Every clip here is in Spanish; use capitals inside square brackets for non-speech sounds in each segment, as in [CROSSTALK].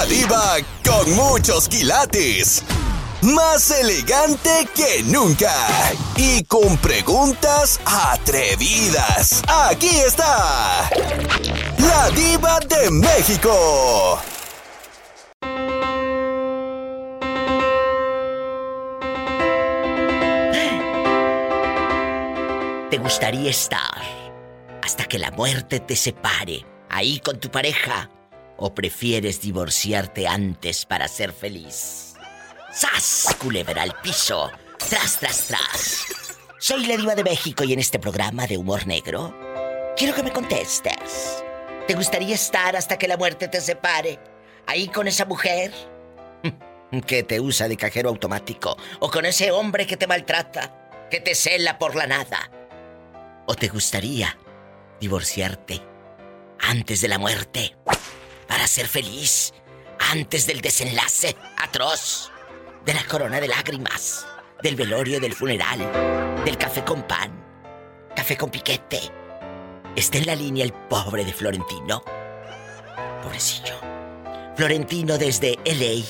La diva con muchos quilates. Más elegante que nunca. Y con preguntas atrevidas. Aquí está. La diva de México. ¿Te gustaría estar hasta que la muerte te separe ahí con tu pareja? ¿O prefieres divorciarte antes para ser feliz? ¡Sas! Culebra al piso. Tras, tras, tras. Soy la diva de México y en este programa de humor negro quiero que me contestes. ¿Te gustaría estar hasta que la muerte te separe ahí con esa mujer? [LAUGHS] que te usa de cajero automático o con ese hombre que te maltrata, que te cela por la nada ¿O te gustaría divorciarte antes de la muerte para ser feliz antes del desenlace atroz de la corona de lágrimas, del velorio del funeral, del café con pan, café con piquete? Está en la línea el pobre de Florentino. Pobrecillo. Florentino desde LA,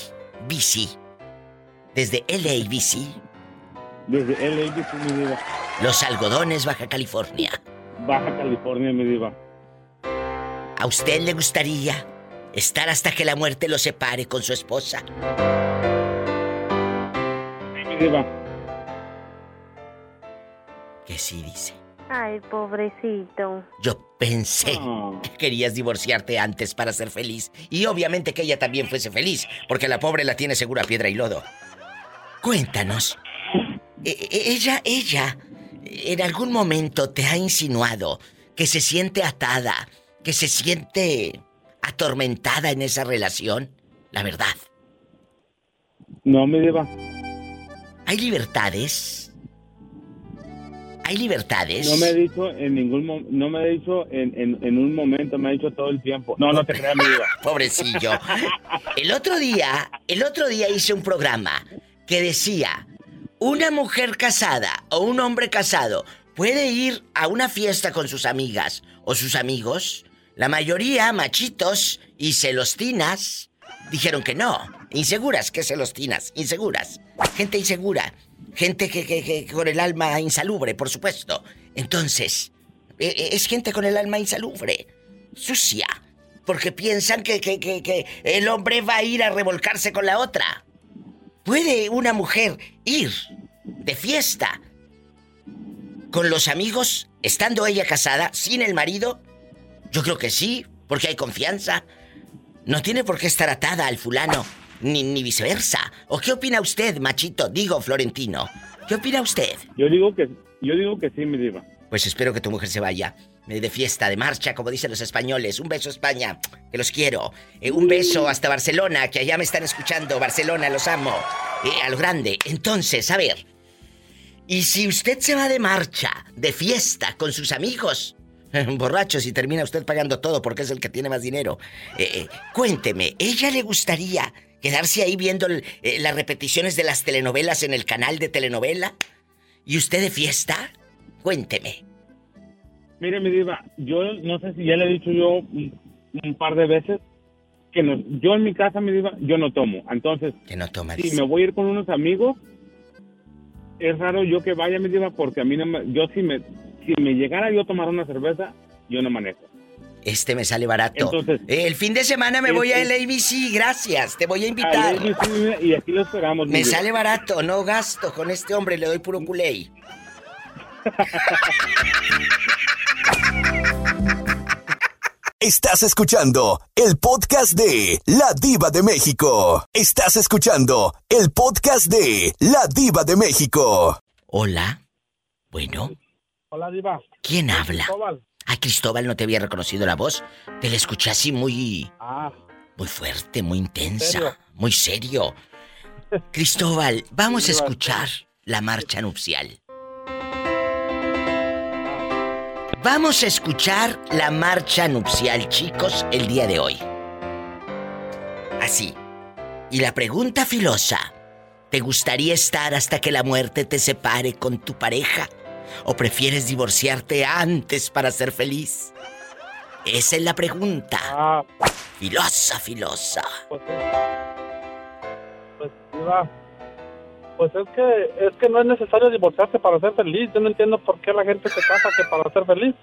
BC. Desde LA, BC. Desde LA, BC, mi. Los algodones, Baja California. Baja California, mi diva. ¿A usted le gustaría estar hasta que la muerte lo separe con su esposa? Que sí, dice. Ay, pobrecito. Yo pensé que querías divorciarte antes para ser feliz. Y obviamente que ella también fuese feliz, porque la pobre la tiene segura piedra y lodo. Cuéntanos. E- e- ella, ella, en algún momento te ha insinuado que se siente atada, que se siente atormentada en esa relación. La verdad. No, mi diva. ¿Hay libertades? ¿Hay libertades? No me ha dicho en ningún mo- no me ha dicho en, en, en un momento, me ha dicho todo el tiempo. No, no te creas, mi diva. [LAUGHS] Pobrecillo. El otro día, el otro día hice un programa que decía, una mujer casada o un hombre casado puede ir a una fiesta con sus amigas o sus amigos. La mayoría, machitos y celostinas, dijeron que no. Inseguras, ¿qué celostinas? Inseguras. Gente insegura. Gente que, que- que con el alma insalubre, por supuesto. Entonces, e- e- es gente con el alma insalubre. Sucia. Porque piensan que, que, que, que el hombre va a ir a revolcarse con la otra. ¿Puede una mujer ir de fiesta con los amigos, estando ella casada, sin el marido? Yo creo que sí, porque hay confianza. No tiene por qué estar atada al fulano, ni, ni viceversa. ¿O qué opina usted, machito? Digo, Florentino. ¿Qué opina usted? Yo digo que yo digo que sí, mi diva. Pues espero que tu mujer se vaya eh, de fiesta, de marcha, como dicen los españoles. Un beso, España, que los quiero. Eh, un beso hasta Barcelona, que allá me están escuchando. Barcelona, los amo. Eh, a lo grande. Entonces, a ver. Y si usted se va de marcha, de fiesta, con sus amigos, [LAUGHS] borrachos, y termina usted pagando todo porque es el que tiene más dinero, eh, eh, cuénteme, ¿ella le gustaría quedarse ahí viendo el- eh, las repeticiones de las telenovelas en el canal de telenovela? ¿Y usted de fiesta? Cuénteme. Mire, mi diva, yo no sé si ya le he dicho yo un, un par de veces que no, yo en mi casa, mi diva, yo no tomo. Entonces, Que no toma. si me voy a ir con unos amigos, es raro yo que vaya, mi diva, porque a mí no me, yo si me, si me llegara yo a tomar una cerveza, yo no manejo. Este me sale barato. Entonces- Eh, el fin de semana me Es- voy a ABC, gracias. Te voy a invitar. y aquí lo esperamos. Me sale barato, no gasto con este hombre, le doy puro culé. [LAUGHS] Estás escuchando el podcast de La Diva de México. Estás escuchando el podcast de La Diva de México. Hola. Bueno, Hola, diva. ¿quién habla? Cristóbal. Ay, Cristóbal, no te había reconocido la voz. Te la escuché así muy, Ah, muy fuerte, muy intensa, ¿Serio? muy serio. [LAUGHS] Cristóbal, vamos a escuchar la marcha nupcial. Vamos a escuchar la marcha nupcial, chicos, el día de hoy. Así. Y la pregunta filosa. ¿Te gustaría estar hasta que la muerte te separe con tu pareja? ¿O prefieres divorciarte antes para ser feliz? Esa es la pregunta. Ah, Filosa, filosa. pues, pues, Diva, pues es que, es que no es necesario divorciarse para ser feliz. Yo no entiendo por qué la gente se casa que para ser feliz.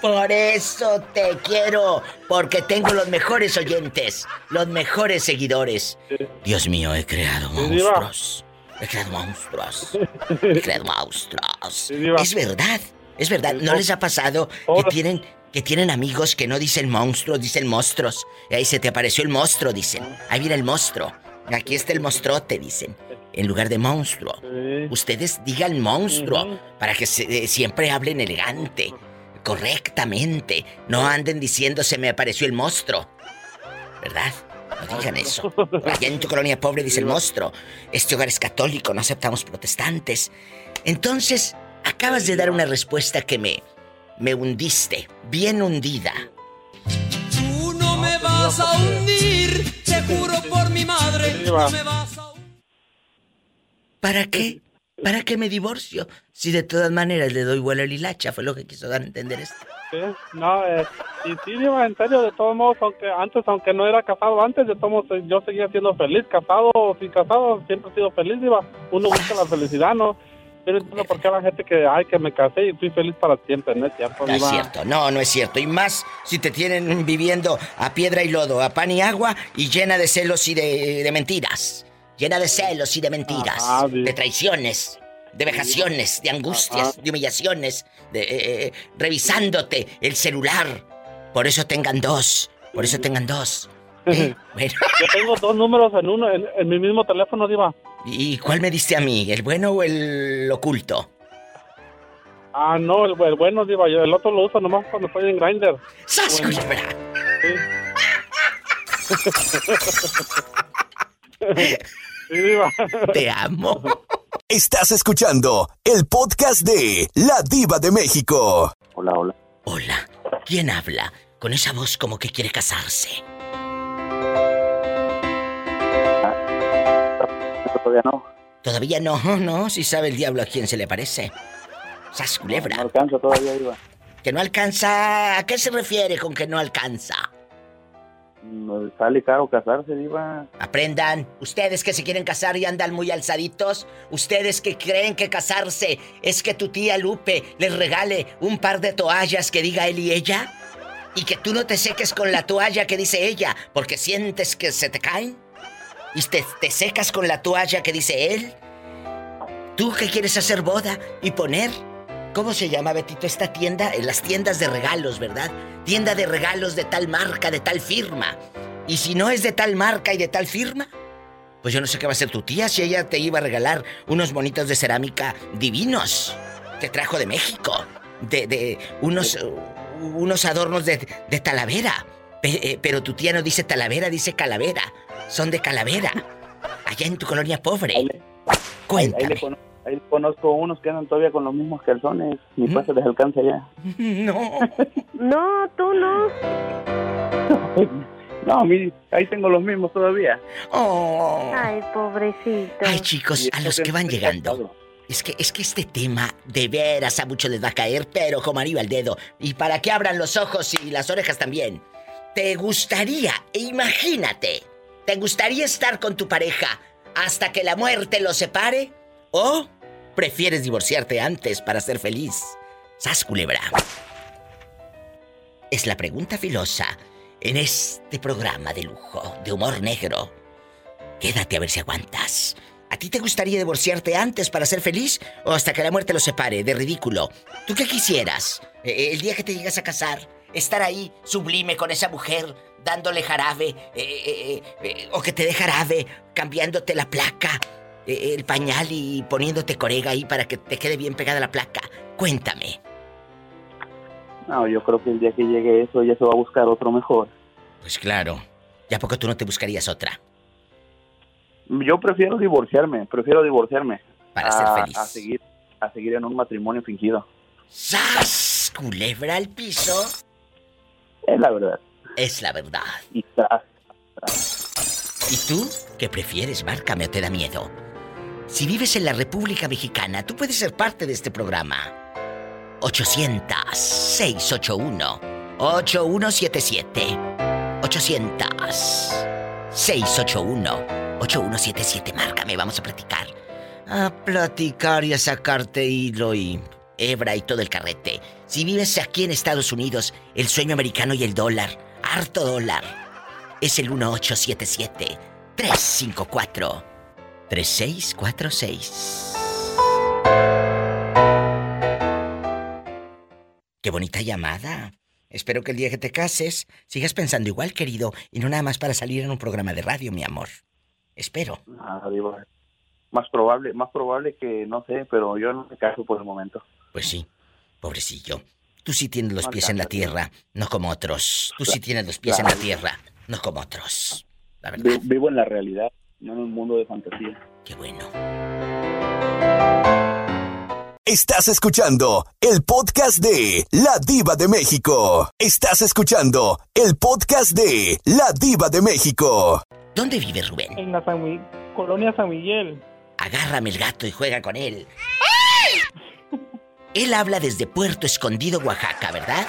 Por eso te quiero, porque tengo los mejores oyentes, los mejores seguidores. Sí. Dios mío, he creado Sí, monstruos. [LAUGHS] monstruos. [LAUGHS] Monstruos. Es verdad, es verdad. ¿No les ha pasado que tienen, que tienen amigos que no dicen monstruos, dicen monstruos? Y ahí se te apareció el monstruo, dicen. Ahí viene el monstruo. Aquí está el monstruote, dicen. En lugar de monstruo. Ustedes digan monstruo para que se- eh, siempre hablen elegante, correctamente. No anden diciendo se me apareció el monstruo. ¿Verdad? No digan eso. Allá en tu colonia pobre dice el monstruo. Este hogar es católico, no aceptamos protestantes. Entonces, acabas de dar una respuesta que me. me hundiste. Bien hundida. Tú no me vas a hundir, te juro por mi madre, no me vas a hundir. ¿Para qué? ¿Para qué me divorcio? Si de todas maneras le doy vuelo al hilacha, fue lo que quiso dar a entender esto. Sí, no, eh, y sí, Diva, en serio, de todos modos, aunque antes, aunque no era casado antes, de todos modos, yo seguía siendo feliz, casado o sin casado, siempre he sido feliz, Diva. Uno busca la felicidad, ¿no? No entiendo por qué la gente que, ay, que me casé y fui feliz para siempre, ¿no es cierto, No es cierto, no, no es cierto. Y más si te tienen viviendo a piedra y lodo, a pan y agua y llena de celos y de, de mentiras. Llena de celos y de mentiras, Ajá, de traiciones, de vejaciones, de angustias, Ajá. de humillaciones, de eh, eh, revisándote el celular. Por eso tengan dos, por eso tengan dos. [LAUGHS] ¿Eh? Bueno, [LAUGHS] Yo tengo dos números en uno, en, en mi mismo teléfono, Diva. ¿y cuál me diste a mí? ¿El bueno o el oculto? Ah, no, el, el bueno, Diva, yo el otro lo uso nomás cuando estoy en Grindr. ¡Sas, Bueno. [LAUGHS] Sí, Diva. Te amo. Estás escuchando el podcast de La Diva de México. Hola, hola. Hola, ¿quién habla? Con esa voz como que quiere casarse. Todavía no. Todavía no, [LAUGHS] no, si sabe el diablo a quién se le parece. Sas No culebra. alcanza todavía, Iba. Que no alcanza. ¿A qué se refiere con que no alcanza? Sale caro casarse, Iba. Aprendan, ustedes que se quieren casar y andan muy alzaditos, ustedes que creen que casarse es que tu tía Lupe les regale un par de toallas que diga él y ella, y que tú no te seques con la toalla que dice ella, porque sientes que se te caen, y te, te secas con la toalla que dice él. ¿Tú que quieres hacer boda y poner? ¿Cómo se llama, Betito, esta tienda? En las tiendas de regalos, ¿verdad? Tienda de regalos de tal marca, de tal firma. Y si no es de tal marca y de tal firma, pues yo no sé qué va a hacer tu tía si ella te iba a regalar unos monitos de cerámica divinos que trajo de México. De, de unos, unos adornos de, de talavera. Pe- eh, pero tu tía no dice talavera, dice calavera. Son de calavera. [LAUGHS] Allá en tu colonia pobre. Cuéntame. Ahí conozco unos que andan todavía con los mismos calzones. Ni ¿Mm? pues se les alcanza ya. [LAUGHS] No. No, tú no. [LAUGHS] No, a mí, ahí tengo los mismos todavía. Oh. Ay, pobrecito. Ay, chicos, a eso los que van llegando. Es que, es que este tema de veras a muchos les va a caer, pero como anillo al dedo. Y para que abran los ojos y las orejas también. ¿Te gustaría, imagínate, te gustaría estar con tu pareja hasta que la muerte los separe? ¿O prefieres divorciarte antes para ser feliz? Sas culebra. Es la pregunta filosa en este programa de lujo, de humor negro. Quédate a ver si aguantas. ¿A ti te gustaría divorciarte antes para ser feliz o hasta que la muerte los separe? De ridículo. ¿Tú qué quisieras? Eh, el día que te llegas a casar, estar ahí sublime con esa mujer, dándole jarabe, eh, o que te dé jarabe, cambiándote la placa, el pañal y poniéndote corega ahí para que te quede bien pegada la placa. Cuéntame. No, yo creo que el día que llegue eso ya se va a buscar otro mejor. Pues claro. ¿Ya poco tú no te buscarías otra? Yo prefiero divorciarme, prefiero divorciarme. Para a, ser feliz. A seguir, a seguir en un matrimonio fingido. ¡Sas! Culebra al piso. Es la verdad. Es la verdad. Y tras, ¿Y tú qué prefieres? Márcame o te da miedo. Si vives en la República Mexicana, tú puedes ser parte de este programa. 1-800-681-8177. 800-681-8177. Márcame, vamos a platicar. A platicar y a sacarte hilo y hebra y todo el carrete. Si vives aquí en Estados Unidos, el sueño americano y el dólar, harto dólar, es el 1877-354-3646. Qué bonita llamada. Espero que el día que te cases sigas pensando igual, querido, y no nada más para salir en un programa de radio, mi amor. Espero. Ah, digo, más probable, más probable que no sé, pero yo no me caso por el momento. Pues sí, pobrecillo. Tú sí tienes los pies en la tierra, no como otros. Tú sí tienes los pies en la tierra, no como otros. La verdad, Vivo en la realidad, no en un mundo de fantasía. qué bueno. Estás escuchando el podcast de La Diva de México. Estás escuchando el podcast de La Diva de México. ¿Dónde vive Rubén? En la San colonia San Miguel. Agárrame el gato y juega con él. [LAUGHS] Él habla desde Puerto Escondido, Oaxaca, ¿verdad?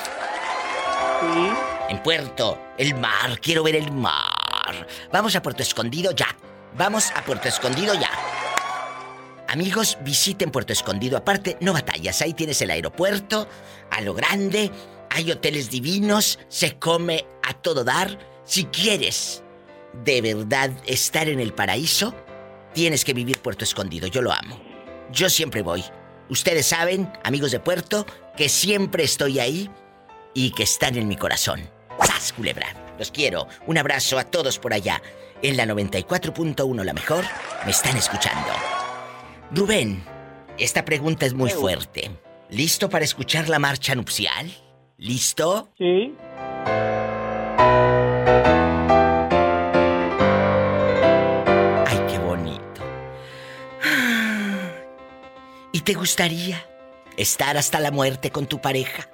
Sí. En Puerto, el mar, quiero ver el mar. Vamos a Puerto Escondido ya. Vamos a Puerto Escondido ya. Amigos, visiten Puerto Escondido. Aparte, no batallas. Ahí tienes el aeropuerto, a lo grande. Hay hoteles divinos. Se come a todo dar. Si quieres de verdad estar en el paraíso, tienes que vivir Puerto Escondido. Yo lo amo. Yo siempre voy. Ustedes saben, amigos de Puerto, que siempre estoy ahí y que están en mi corazón. ¡Sas, culebra! Los quiero. Un abrazo a todos por allá. En la 94.1 La Mejor, me están escuchando. Rubén, esta pregunta es muy fuerte. ¿Listo para escuchar la marcha nupcial? ¿Listo? Sí. ¡Ay, qué bonito! ¿Y te gustaría estar hasta la muerte con tu pareja?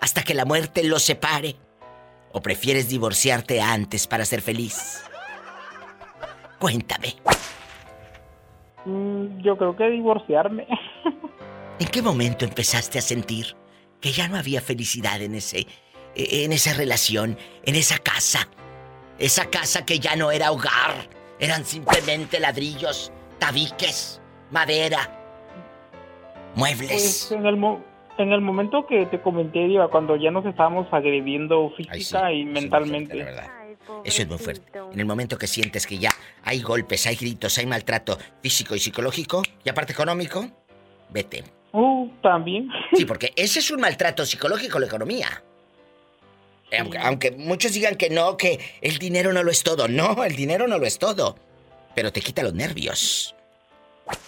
¿Hasta que la muerte los separe? ¿O prefieres divorciarte antes para ser feliz? Cuéntame, Mm, yo creo que divorciarme. [LAUGHS] ¿en qué momento empezaste a sentir que ya no había felicidad en ese en esa relación, en esa casa? Esa casa que ya no era hogar, eran simplemente ladrillos, tabiques, madera, muebles. Pues en el, mo- en el momento que te comenté, Diva, cuando ya nos estábamos agrediendo Ay, sí, física y mentalmente. Ay, Eso es muy fuerte. En el momento que sientes que ya hay golpes, hay gritos, hay maltrato físico y psicológico, y aparte económico, vete. Uh, también. Sí, porque ese es un maltrato psicológico, la economía. Aunque, aunque muchos digan que no, que el dinero no lo es todo. No, el dinero no lo es todo. Pero te quita los nervios.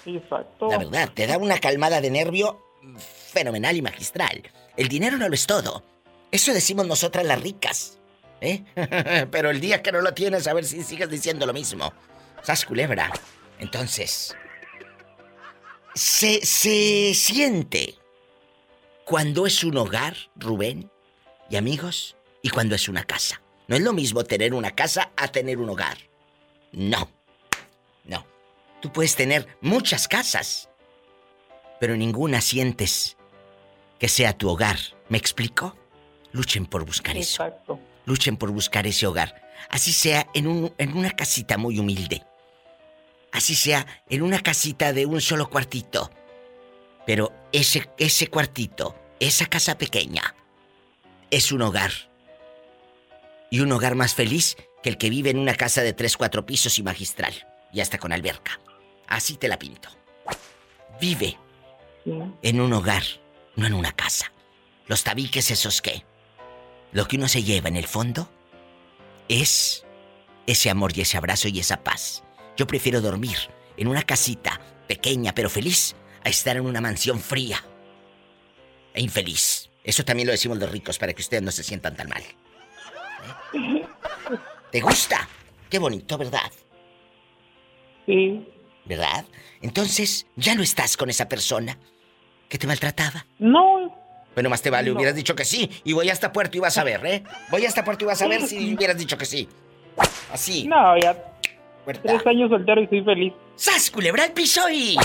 Exacto. La verdad, te da una calmada de nervio fenomenal y magistral. El dinero no lo es todo. Eso decimos nosotras las ricas. ¿Eh? [LAUGHS] Pero el día que no lo tienes, a ver si sigues diciendo lo mismo. Sas culebra. Entonces. Se, se siente cuando es un hogar, Rubén y amigos, y cuando es una casa. No es lo mismo tener una casa a tener un hogar. No. No. Tú puedes tener muchas casas, pero ninguna sientes que sea tu hogar. ¿Me explico? Luchen por buscar eso. Luchen por buscar ese hogar. Así sea en, un- en una casita muy humilde. Así sea en una casita de un solo cuartito. Pero ese, ese cuartito, esa casa pequeña, es un hogar. Y un hogar más feliz que el que vive en una casa de tres, cuatro pisos y magistral. Y hasta con alberca. Así te la pinto. Vive en un hogar, no en una casa. Los tabiques esos que... Lo que uno se lleva en el fondo es ese amor y ese abrazo y esa paz. Yo prefiero dormir en una casita pequeña pero feliz a estar en una mansión fría e infeliz. Eso también lo decimos los ricos para que ustedes no se sientan tan mal. ¿Eh? ¿Te gusta? Qué bonito, ¿verdad? Sí. ¿Verdad? Entonces, ya no estás con esa persona que te maltrataba. No, Bueno, más te vale, No. hubieras dicho que sí. Y voy hasta Puerto y vas a ver, ¿eh? Voy hasta Puerto y vas a ver si [LAUGHS] hubieras dicho que sí. Así. no, ya puerta. tres años soltero y soy feliz. ¡Sas, culebra al piso y...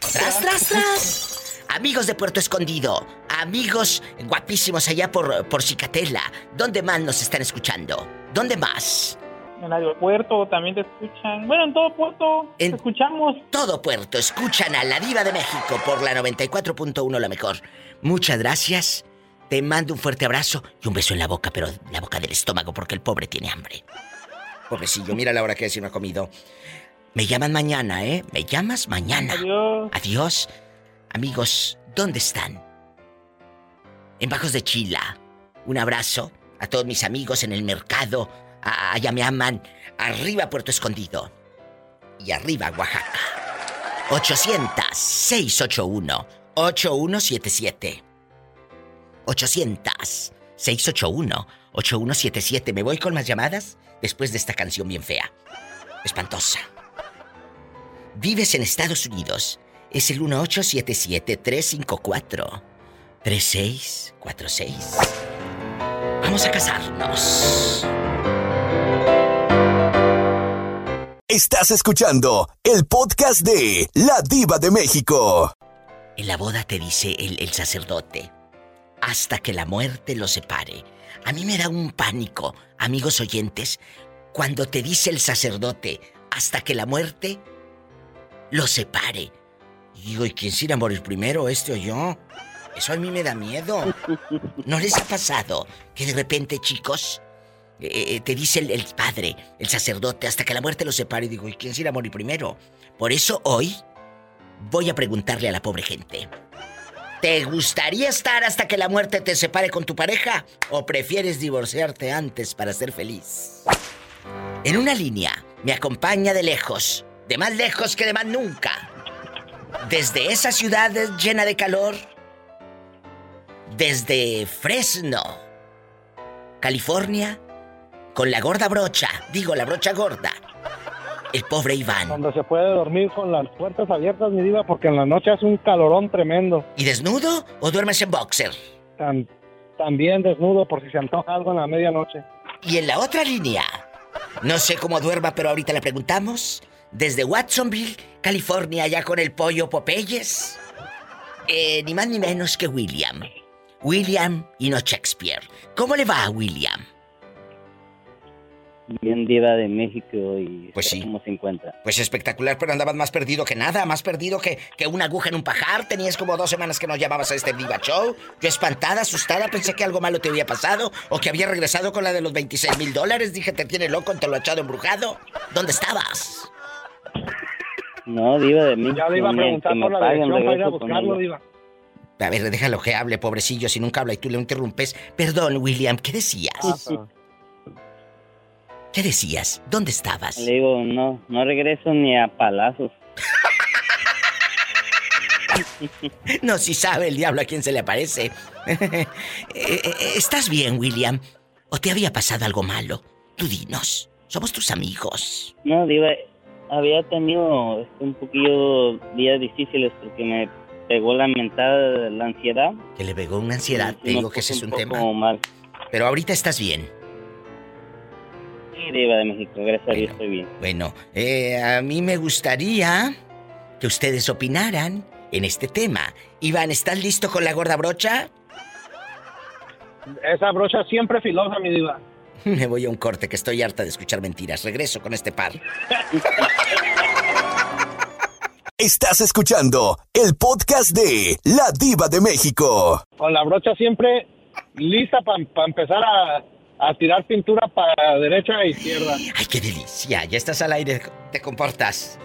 ¡Tras, tras, tras! Amigos de Puerto Escondido, Amigos guapísimos allá por, por Cicatela, ¿dónde más nos están escuchando? ¿Dónde más? En el aeropuerto también te escuchan. Bueno, en todo Puerto En- te escuchamos. Todo Puerto, escuchan a la diva de México por la 94.1 la mejor. Muchas gracias. Te mando un fuerte abrazo y un beso en la boca, pero la boca del estómago porque el pobre tiene hambre. Pobrecillo, mira la hora que es y no ha comido. Me llaman mañana, ¿eh? Me llamas mañana. Adiós. Adiós. Amigos, ¿dónde están? En Bajos de Chila. Un abrazo a todos mis amigos en el mercado. A- Allá me aman. Arriba Puerto Escondido. Y arriba Oaxaca. 800-681-8177. 800-681-8177. ¿Me voy con más llamadas? Después de esta canción bien fea. Espantosa. Vives en Estados Unidos. Es el 1877-354-3646. Vamos a casarnos. Estás escuchando el podcast de La Diva de México. En la boda te dice el, sacerdote, hasta que la muerte los separe. A mí me da un pánico, amigos oyentes, cuando te dice el sacerdote, hasta que la muerte los separe. Y digo, ¿y quién se irá a morir primero, este o yo? Eso a mí me da miedo. ¿No les ha pasado que de repente, chicos, eh, eh, te dice el, el padre, el sacerdote, hasta que la muerte los separe? Y digo, ¿y quién se irá a morir primero? Por eso hoy voy a preguntarle a la pobre gente. ¿Te gustaría estar hasta que la muerte te separe con tu pareja o prefieres divorciarte antes para ser feliz? En una línea me acompaña de lejos, de más lejos que de más nunca. Desde esa ciudad llena de calor, desde Fresno, California, con la gorda brocha, digo la brocha gorda, el pobre Iván. Cuando se puede dormir con las puertas abiertas, mi diva, porque en la noche hace un calorón tremendo. ¿Y desnudo o duermes en boxer? Tan- también desnudo por si se antoja algo en la medianoche. Y en la otra línea, no sé cómo duerma, pero ahorita le preguntamos. Desde Watsonville, California, allá con el pollo Popeyes. Eh, ni más ni menos que William. William y no Shakespeare. ¿Cómo le va a William? Bien diva de México y Pues sí. cómo se encuentra. Pues espectacular, pero andabas más perdido que nada, más perdido que, que una aguja en un pajar. Tenías como dos semanas que no llamabas a este Diva Show. Yo espantada, asustada, pensé que algo malo te había pasado o que había regresado con la de los 26 mil dólares. Dije, te tiene loco, te lo ha echado embrujado. ¿Dónde estabas? No, diva de México. Ya le iba a preguntar por la paguen, dirección para ir a buscarlo, diva. A ver, déjalo que hable, pobrecillo, si nunca habla y tú le interrumpes. Perdón, William, ¿qué decías? ¿Qué decías? ¿Dónde estabas? Le digo, no, no regreso ni a palazos. [LAUGHS] No, si sabe el diablo a quién se le aparece. [LAUGHS] Eh, eh, ¿Estás bien, William? ¿O te había pasado algo malo? Tú dinos. Somos tus amigos. No, diva, había tenido este, un poquillo días difíciles porque me pegó la mentada, la ansiedad. Que le pegó una ansiedad. Te digo que ese es un poco tema. mal. Pero ahorita estás bien. Sí, diva de México, gracias a Dios Bueno. estoy bien. Bueno, eh, a mí me gustaría que ustedes opinaran en este tema. Iván, ¿estás listo con la gorda brocha? Esa brocha siempre filosa, mi diva. [LAUGHS] Me voy a un corte que estoy harta de escuchar mentiras. Regreso con este par. [LAUGHS] Estás escuchando el podcast de La Diva de México. Con la brocha siempre lista para empezar a, a tirar pintura para derecha e izquierda. ¡Ay, qué delicia! Ya estás al aire, te comportas.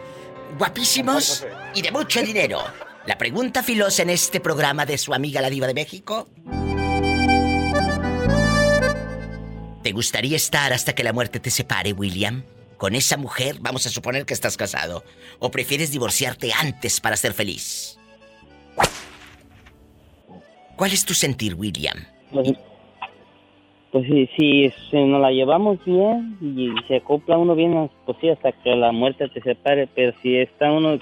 Guapísimos y de mucho dinero. La pregunta filosa en este programa de su amiga la diva de México. ¿Te gustaría estar hasta que la muerte te separe, William? Con esa mujer, vamos a suponer que estás casado. ¿O prefieres divorciarte antes para ser feliz? ¿Cuál es tu sentir, William? Pues, pues sí, si, si nos la llevamos bien y se acopla uno bien, pues sí, hasta que la muerte te separe, pero si está uno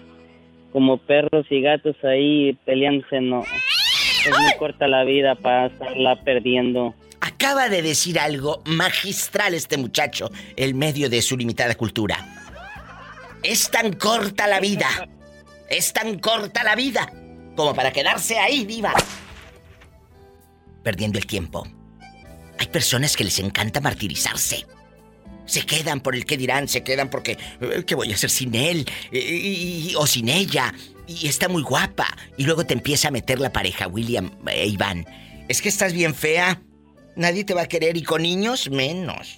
como perros y gatos ahí peleándose, no. Es muy corta la vida para estarla perdiendo. Acaba de decir algo magistral este muchacho, el medio de su limitada cultura. Es tan corta la vida. Es tan corta la vida como para quedarse ahí, viva. perdiendo el tiempo. Hay personas que les encanta martirizarse. Se quedan por el que dirán, se quedan porque eh, ¿qué voy a hacer sin él? Eh, o sin ella. Y está muy guapa. Y luego te empieza a meter la pareja, William e Iván. Es que estás bien fea. Nadie te va a querer y con niños menos.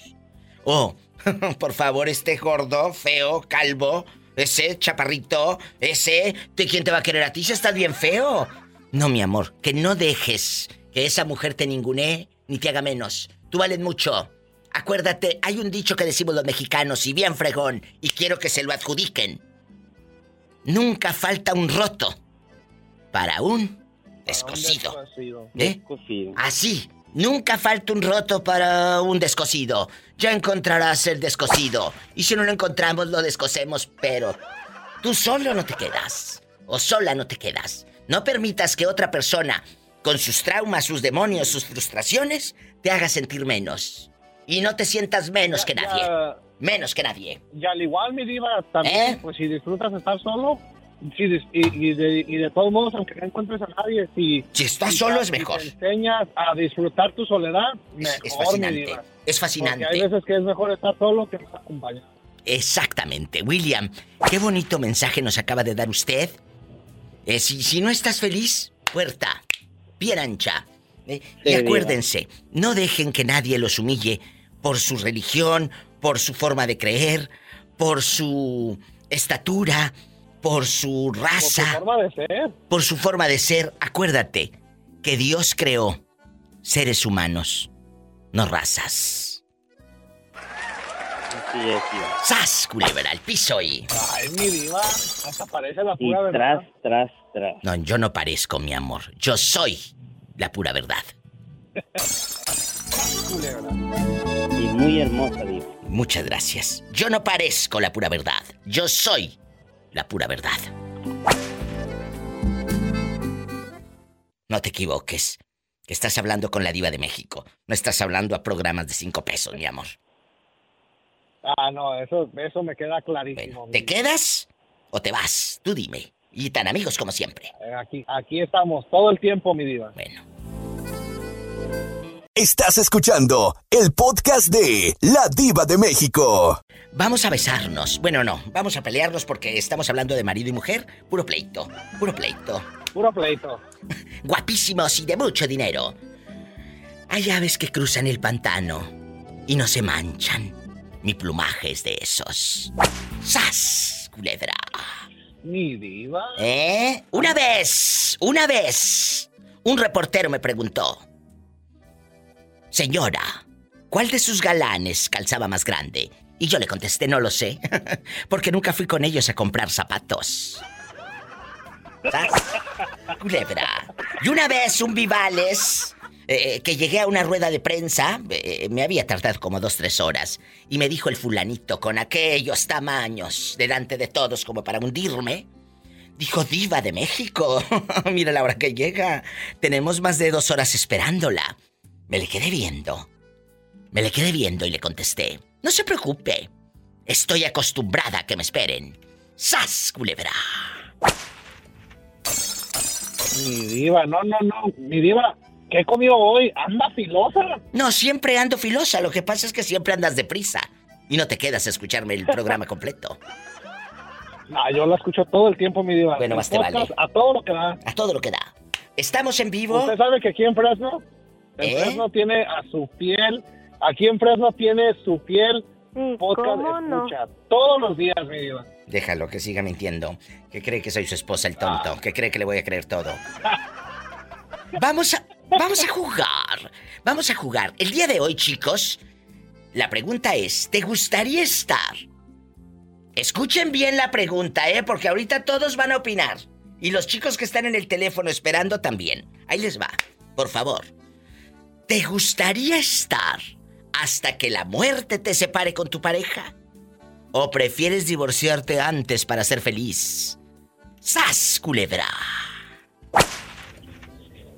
Oh, [LAUGHS] por favor, este gordo, feo, calvo, ese chaparrito, ese, ¿de quién te va a querer a ti si estás bien feo? No, mi amor, que no dejes que esa mujer te ningunee ni te haga menos. Tú vales mucho. Acuérdate, hay un dicho que decimos los mexicanos y bien fregón, y quiero que se lo adjudiquen. Nunca falta un roto para un descosido. ¿Eh? Así, nunca falta un roto para un descosido. Ya encontrarás el descosido. Y si no lo encontramos, lo descosemos, pero tú solo no te quedas. O sola no te quedas. No permitas que otra persona, con sus traumas, sus demonios, sus frustraciones, te haga sentir menos. Y no te sientas menos que nadie. Ya, Menos que nadie. y al igual, mi diva, también, ¿Eh? pues si disfrutas estar solo, si y, y de, y de todos modos, aunque no encuentres a nadie, si... Si estás si solo es mejor. Si te enseñas a disfrutar tu soledad, mejor, Es mi fascinante. diva. Es Porque fascinante. hay veces que es mejor estar solo que estar acompañado. Exactamente, William. Qué bonito mensaje nos acaba de dar usted. Eh, si, si no estás feliz, puerta, bien ancha. Eh, y Sí, acuérdense, no dejen que nadie los humille por su religión, por su forma de creer, por su estatura, por su Por su raza, forma de ser. por su forma de ser. Acuérdate que Dios creó seres humanos, no razas. Es, diva. ¡Sas, culebra, al piso y... Ay, mi diva, hasta parece la Y pura verdad. tras, No, yo no parezco, mi amor. Yo soy la pura verdad. Y muy hermosa, diva. Muchas gracias. Yo no parezco la pura verdad. Yo soy la pura verdad. No te equivoques. Que estás hablando con la diva de México. No estás hablando a programas de cinco pesos, mi amor. Ah, no, eso, eso me queda clarísimo. Bueno, ¿te quedas o te vas? Tú dime. Y tan amigos como siempre. Eh, Aquí, aquí estamos todo el tiempo, mi diva. Bueno. Estás escuchando el podcast de La Diva de México. Vamos a besarnos. Bueno, no. Vamos a pelearnos porque estamos hablando de marido y mujer. Puro pleito. Puro pleito. Puro pleito. [LAUGHS] guapísimos y de mucho dinero. Hay aves que cruzan el pantano y no se manchan. Mi plumaje es de esos. ¡Sas! Culebra. Mi diva. ¿Eh? Una vez, una vez, un reportero me preguntó. Señora, ¿cuál de sus galanes calzaba más grande? Y yo le contesté, no lo sé, [LAUGHS] porque nunca fui con ellos a comprar zapatos. Culebra. Y una vez un Vivales, eh, que llegué a una rueda de prensa, eh, me había tardado como dos, tres horas, y me dijo el fulanito con aquellos tamaños delante de todos como para hundirme. Dijo Diva de México. [LAUGHS] Mira la hora que llega. Tenemos más de dos horas esperándola. Me le quedé viendo. Me le quedé viendo y le contesté. No se preocupe. Estoy acostumbrada a que me esperen. ¡Sas, culebra! Mi diva, no, no, no. Mi diva, ¿qué he comido hoy? Anda filosa. No, siempre ando filosa. Lo que pasa es que siempre andas deprisa. Y no te quedas a escucharme el programa completo. No, [LAUGHS] yo la escucho todo el tiempo, mi diva. Bueno, más te vale. A todo lo que da. A todo lo que da. Estamos en vivo. Usted sabe que aquí en Fresno, en ¿Eh? Fresno tiene a su piel, aquí en Fresno tiene su piel Sí, podcast ¿cómo no? escucha todos los días, mi diva. Déjalo que siga mintiendo. Que cree que soy su esposa el tonto. Que cree que le voy a creer todo. [LAUGHS] Vamos a. Vamos a jugar. Vamos a jugar. El día de hoy, chicos. La pregunta es: ¿te gustaría estar? Escuchen bien la pregunta, ¿eh? Porque ahorita todos van a opinar. Y los chicos que están en el teléfono esperando también. Ahí les va. Por favor. ¿Te gustaría estar hasta que la muerte te separe con tu pareja? ¿O prefieres divorciarte antes para ser feliz? ¡Sas, culebra!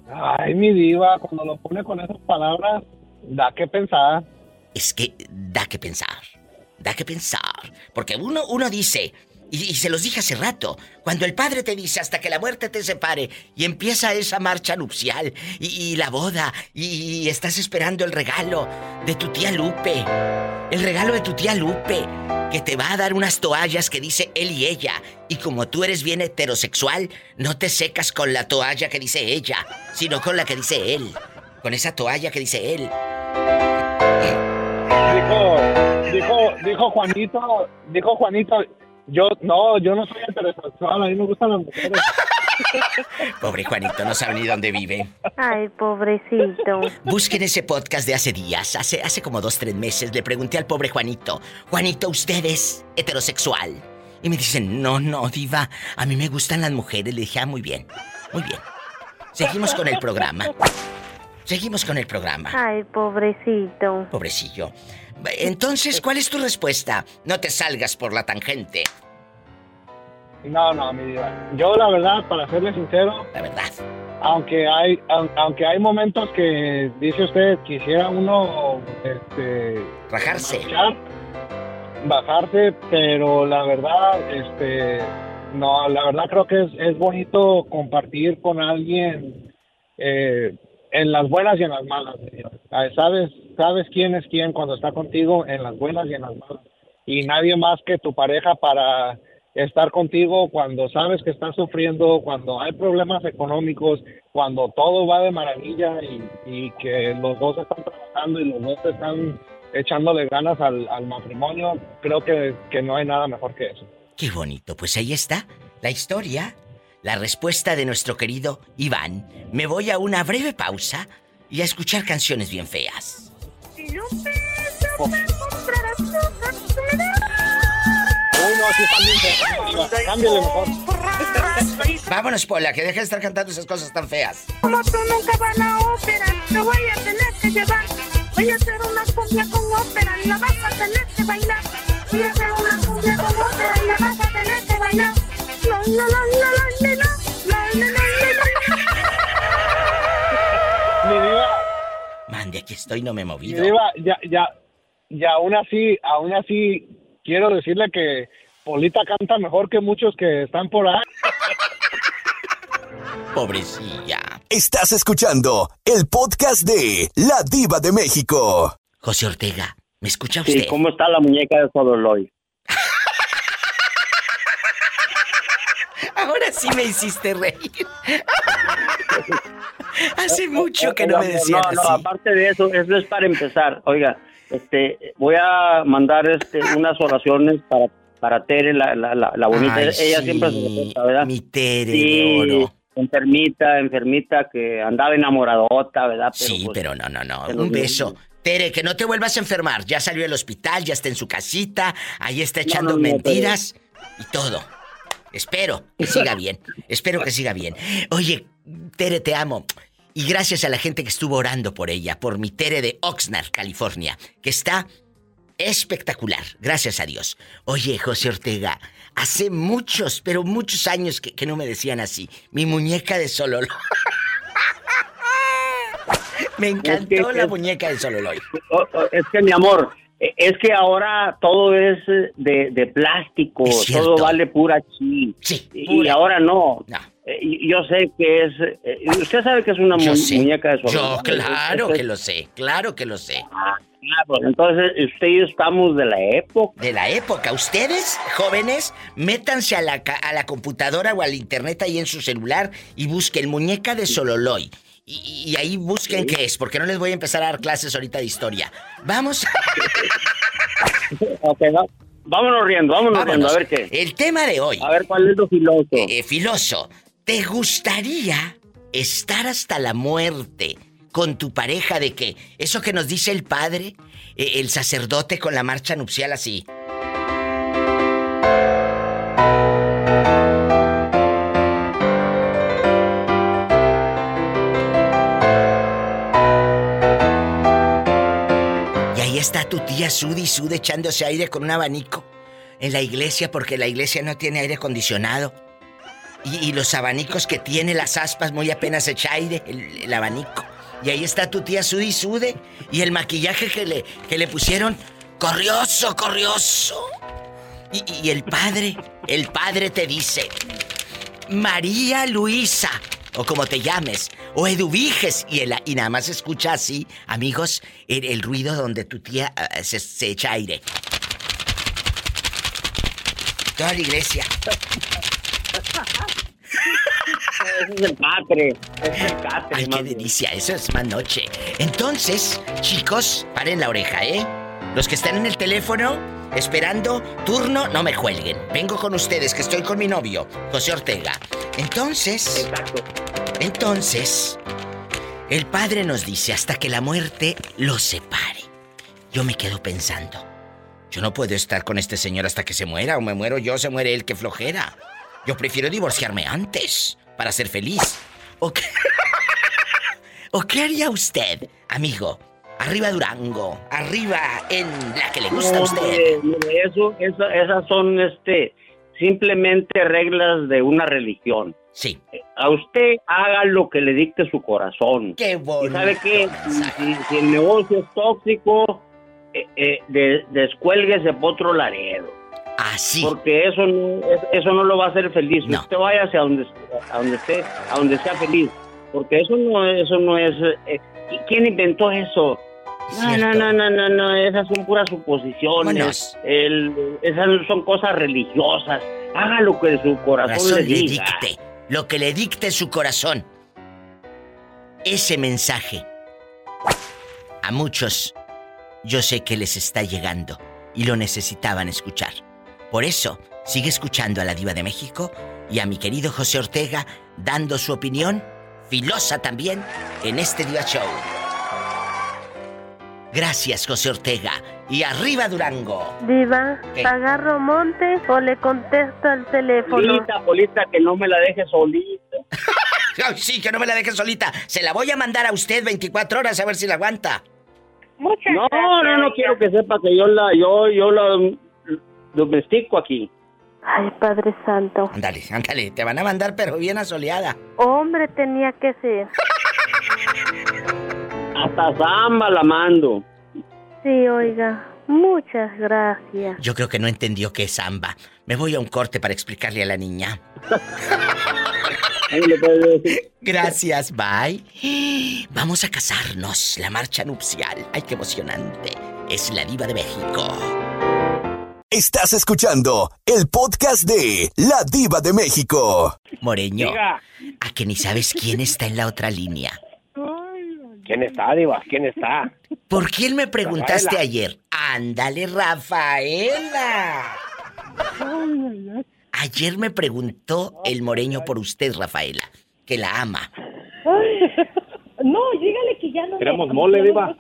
Ay, mi diva, cuando lo pone con esas palabras, da que pensar. Es que da que pensar. Da que pensar. Porque uno, uno dice, Y, se los dije hace rato, cuando el padre te dice hasta que la muerte te separe y empieza esa marcha nupcial y, y la boda y, y estás esperando el regalo de tu tía Lupe, el regalo de tu tía Lupe, que te va a dar unas toallas que dice él y ella. Y como tú eres bien heterosexual, no te secas con la toalla que dice ella, sino con la que dice él. Con esa toalla que dice él. Dijo, dijo, dijo Juanito, dijo Juanito, yo, no, yo no soy heterosexual, a mí me gustan las mujeres. [LAUGHS] Pobre Juanito, no sabe ni dónde vive. Ay, pobrecito. Busquen ese podcast de hace días, hace, hace como dos, tres meses. Le pregunté al pobre Juanito, Juanito, ¿usted es heterosexual? Y me dicen, no, no, diva, a mí me gustan las mujeres. Le dije, ah, muy bien, muy bien. Seguimos con el programa. Seguimos con el programa. Ay, pobrecito. Pobrecillo. Entonces, ¿cuál es tu respuesta? No te salgas por la tangente. No, no, mi. Yo la verdad, para serle sincero, La verdad. aunque hay, aun- aunque hay momentos que dice usted quisiera uno, este, Rajarse. marchar, bajarse, pero la verdad, este, no, la verdad creo que es, es bonito compartir con alguien eh, en las buenas y en las malas. Sabes, sabes quién es quién cuando está contigo en las buenas y en las malas. Y nadie más que tu pareja para estar contigo cuando sabes que estás sufriendo, cuando hay problemas económicos, cuando todo va de maravilla y, y que los dos están trabajando y los dos están echándole ganas al, al matrimonio, creo que, que no hay nada mejor que eso. Qué bonito. Pues ahí está la historia, la respuesta de nuestro querido Iván. Me voy a una breve pausa y a escuchar canciones bien feas. Cámbiale mejor. Vámonos, Pola, que deja de estar cantando esas cosas tan feas. Como tú nunca vas a la ópera, te voy a tener que llevar. Voy a hacer una cumbia con ópera y la vas a tener que bailar. Voy a hacer una cumbia con ópera y la vas a tener que bailar. La, la, la, la, la, la, la, la, la, la, la. Mande, aquí estoy, no me he movido. diva, ya, ya, y aún así, aún así, quiero decirle que Polita canta mejor que muchos que están por ahí. Pobrecilla. Estás escuchando el podcast de La Diva de México. José Ortega, ¿me escucha usted? Sí, ¿cómo está la muñeca de Sodoloy? [LAUGHS] Ahora sí me hiciste reír. [LAUGHS] [LAUGHS] Hace mucho que no me decían No, no, así. aparte de eso, eso es para empezar. Oiga, este, voy a mandar este, unas oraciones para, para Tere, la, la, la, la bonita. Ay, Ella sí, siempre se reporta, ¿verdad? Mi Tere Sí, de oro. enfermita, enfermita que andaba enamoradota, ¿verdad? sí, pues, pero no, no, no. Un beso. Tere, que no te vuelvas a enfermar. Ya salió del hospital, ya está en su casita, ahí está echando no, no, mentiras y todo. Espero que siga bien. Espero que siga bien. Oye, Tere, te amo. Y gracias a la gente que estuvo orando por ella, por mi Tere de Oxnard, California, que está espectacular. Gracias a Dios. Oye, José Ortega, hace muchos, pero muchos años que, que no me decían así. Mi muñeca de Sololo. [LAUGHS] me encantó la muñeca de Sololoy. O- o- Es que, mi amor, es que ahora todo es eh, de, de plástico, todo vale pura chi. Sí, Y, pura. y ahora no. No. Eh, yo sé que es. eh, usted sabe que es una Yo mu- sé. muñeca de Yo, Sololoy. claro que lo sé, claro que lo sé. Ah, claro. Entonces, usted y yo estamos de la época. De la época. Ustedes, jóvenes, métanse a la, a la computadora o al internet ahí en su celular y busquen muñeca de Sololoy. Y, y ahí busquen qué es, porque no les voy a empezar a dar clases ahorita de historia. Vamos. Ok, va- vámonos riendo, vámonos, riendo, a ver qué. El tema de hoy. A ver cuál es lo filoso. Eh, filoso, ¿te gustaría estar hasta la muerte con tu pareja de que eso que nos dice el padre, eh, el sacerdote con la marcha nupcial así? Está tu tía Sudi Sud echándose aire con un abanico en la iglesia porque la iglesia no tiene aire acondicionado. Y, y los abanicos que tiene las aspas muy apenas echa aire, el, abanico. Y ahí está tu tía Sudi Sude y el maquillaje que le, que le pusieron, corrioso, corrioso. Y, y el padre, el padre te dice, María Luisa, o como te llames, o Eduviges, y, el, y nada más escucha así, amigos, el, el ruido donde tu tía ah, se, se echa aire. Toda la iglesia. Ese es el catre. Es el catre. Ay, qué delicia, eso es más noche. Entonces, chicos, paren la oreja, ¿eh? Los que están en el teléfono, esperando turno, no me cuelguen. Vengo con ustedes, que estoy con mi novio, José Ortega. Entonces. Entonces, el padre nos dice hasta que la muerte los separe. Yo me quedo pensando. Yo no puedo estar con este señor hasta que se muera, o me muero yo, se muere él, que flojera. Yo prefiero divorciarme antes, para ser feliz. ¿O qué, [LAUGHS] ¿O qué haría usted, amigo? Arriba Durango, arriba en la que le gusta a usted. Mire, mire, eso, esa- esas son este simplemente reglas de una religión. Sí. A usted haga lo que le dicte su corazón. Qué ¿Y sabe qué? Si, si- el negocio es tóxico, eh, eh, de- descuélguese por otro laredo. Así. Porque eso no, es- eso no lo va a hacer feliz. Usted vaya hacia donde, a donde esté, a donde sea feliz. Porque eso no, eso no es... eh, ¿y ¿Quién inventó eso? No, no, no, no, no, no, esas son puras suposiciones. El- esas son cosas religiosas. Haga lo que su corazón, Corazón le le diga. dicte. Lo que le dicte su corazón. Ese mensaje. A muchos, yo sé que les está llegando y lo necesitaban escuchar. Por eso, sigue escuchando a la Diva de México y a mi querido José Ortega dando su opinión, filosa también, en este Diva Show. Gracias, José Ortega. Y arriba Durango. Diva, ¿Qué? ¿agarro monte o le contesto al teléfono? Polita, Polita, que no me la deje solita. [LAUGHS] Ay, sí, que no me la deje solita. Se la voy a mandar a usted 24 horas a ver si la aguanta. Muchas No, no, no quiero que sepa que yo la, yo, yo la domestico aquí. Ay, Padre Santo. Ándale, ándale, te van a mandar pero bien asoleada. Hombre tenía que ser. [LAUGHS] Hasta Zamba la mando. Sí, oiga. Muchas gracias. Yo creo que no entendió qué es samba. Me voy a un corte para explicarle a la niña. Gracias, bye. Vamos a casarnos, la marcha nupcial. Ay, qué emocionante. Es la diva de México. Estás escuchando el podcast de La Diva de México. Moreño, Diga. a que ni sabes quién está en la otra línea. ¿Quién está, Diva? ¿Quién está? ¿Por quién me preguntaste Rafaela. ayer? Ándale, Rafaela. Ayer me preguntó el moreño por usted, Rafaela, que la ama. No, dígale que ya no me mole, no diva.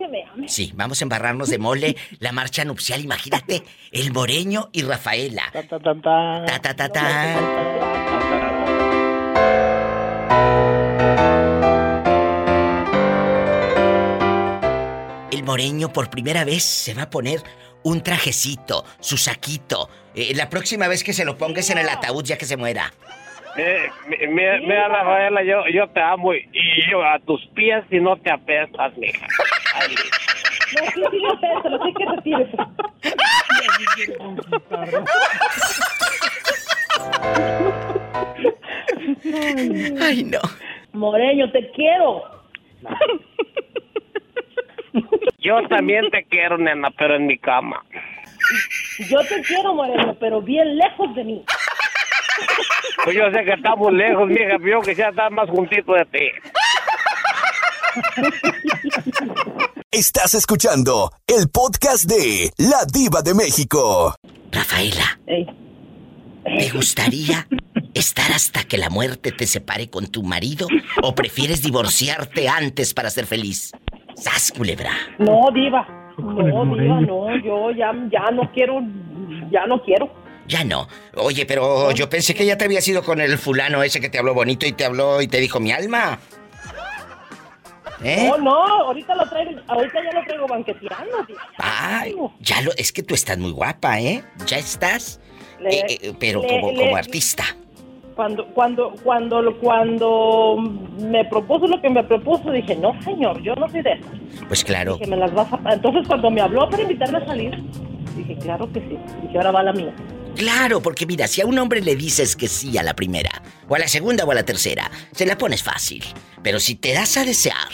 Sí, vamos a embarrarnos de mole, [LAUGHS] la marcha nupcial, imagínate, el moreño y Rafaela. Ta ta ta ta. ta. El moreño por primera vez se va a poner un trajecito, su saquito. Eh, la próxima vez que se lo pongas en el ataúd ya que se muera. Eh, mi- mira, mira, Rafaela, yo, yo te amo y, y yo a tus pies si no te apestas, mija. Ay, No, sí, sí, no, pero sí que retírese. Ay, no. Moreño, te quiero. yo también te quiero, nena, pero en mi cama. Yo te quiero, Moreño, pero bien lejos de mí. Pues yo sé que estamos lejos, mija, pero yo quisiera estar más juntito de ti. Estás escuchando el podcast de La Diva de México. Rafaela, ¿te gustaría estar hasta que la muerte te separe con tu marido o prefieres divorciarte antes para ser feliz? ¡Sas, culebra! No, diva. No, diva, no. Yo ya, ya no quiero, ya no quiero. Ya no. Oye, pero yo pensé que ya te habías ido con el fulano ese que te habló bonito y te habló y te dijo mi alma. ¿Eh? No, no, ahorita lo traigo, ahorita ya lo traigo banqueteando. Ay, ya lo, es que tú estás muy guapa, ¿eh? Ya estás. Le- Eh, eh, pero le- como, le- como artista. Cuando, cuando, cuando, cuando me propuso lo que me propuso, dije, no, señor, yo no soy de eso. Pues claro. Que me las vas a... Entonces, cuando me habló para invitarme a salir, dije, claro que sí. Dije, ahora va la mía. Claro, porque mira, si a un hombre le dices que sí a la primera, o a la segunda o a la tercera, se la pones fácil. Pero si te das a desear,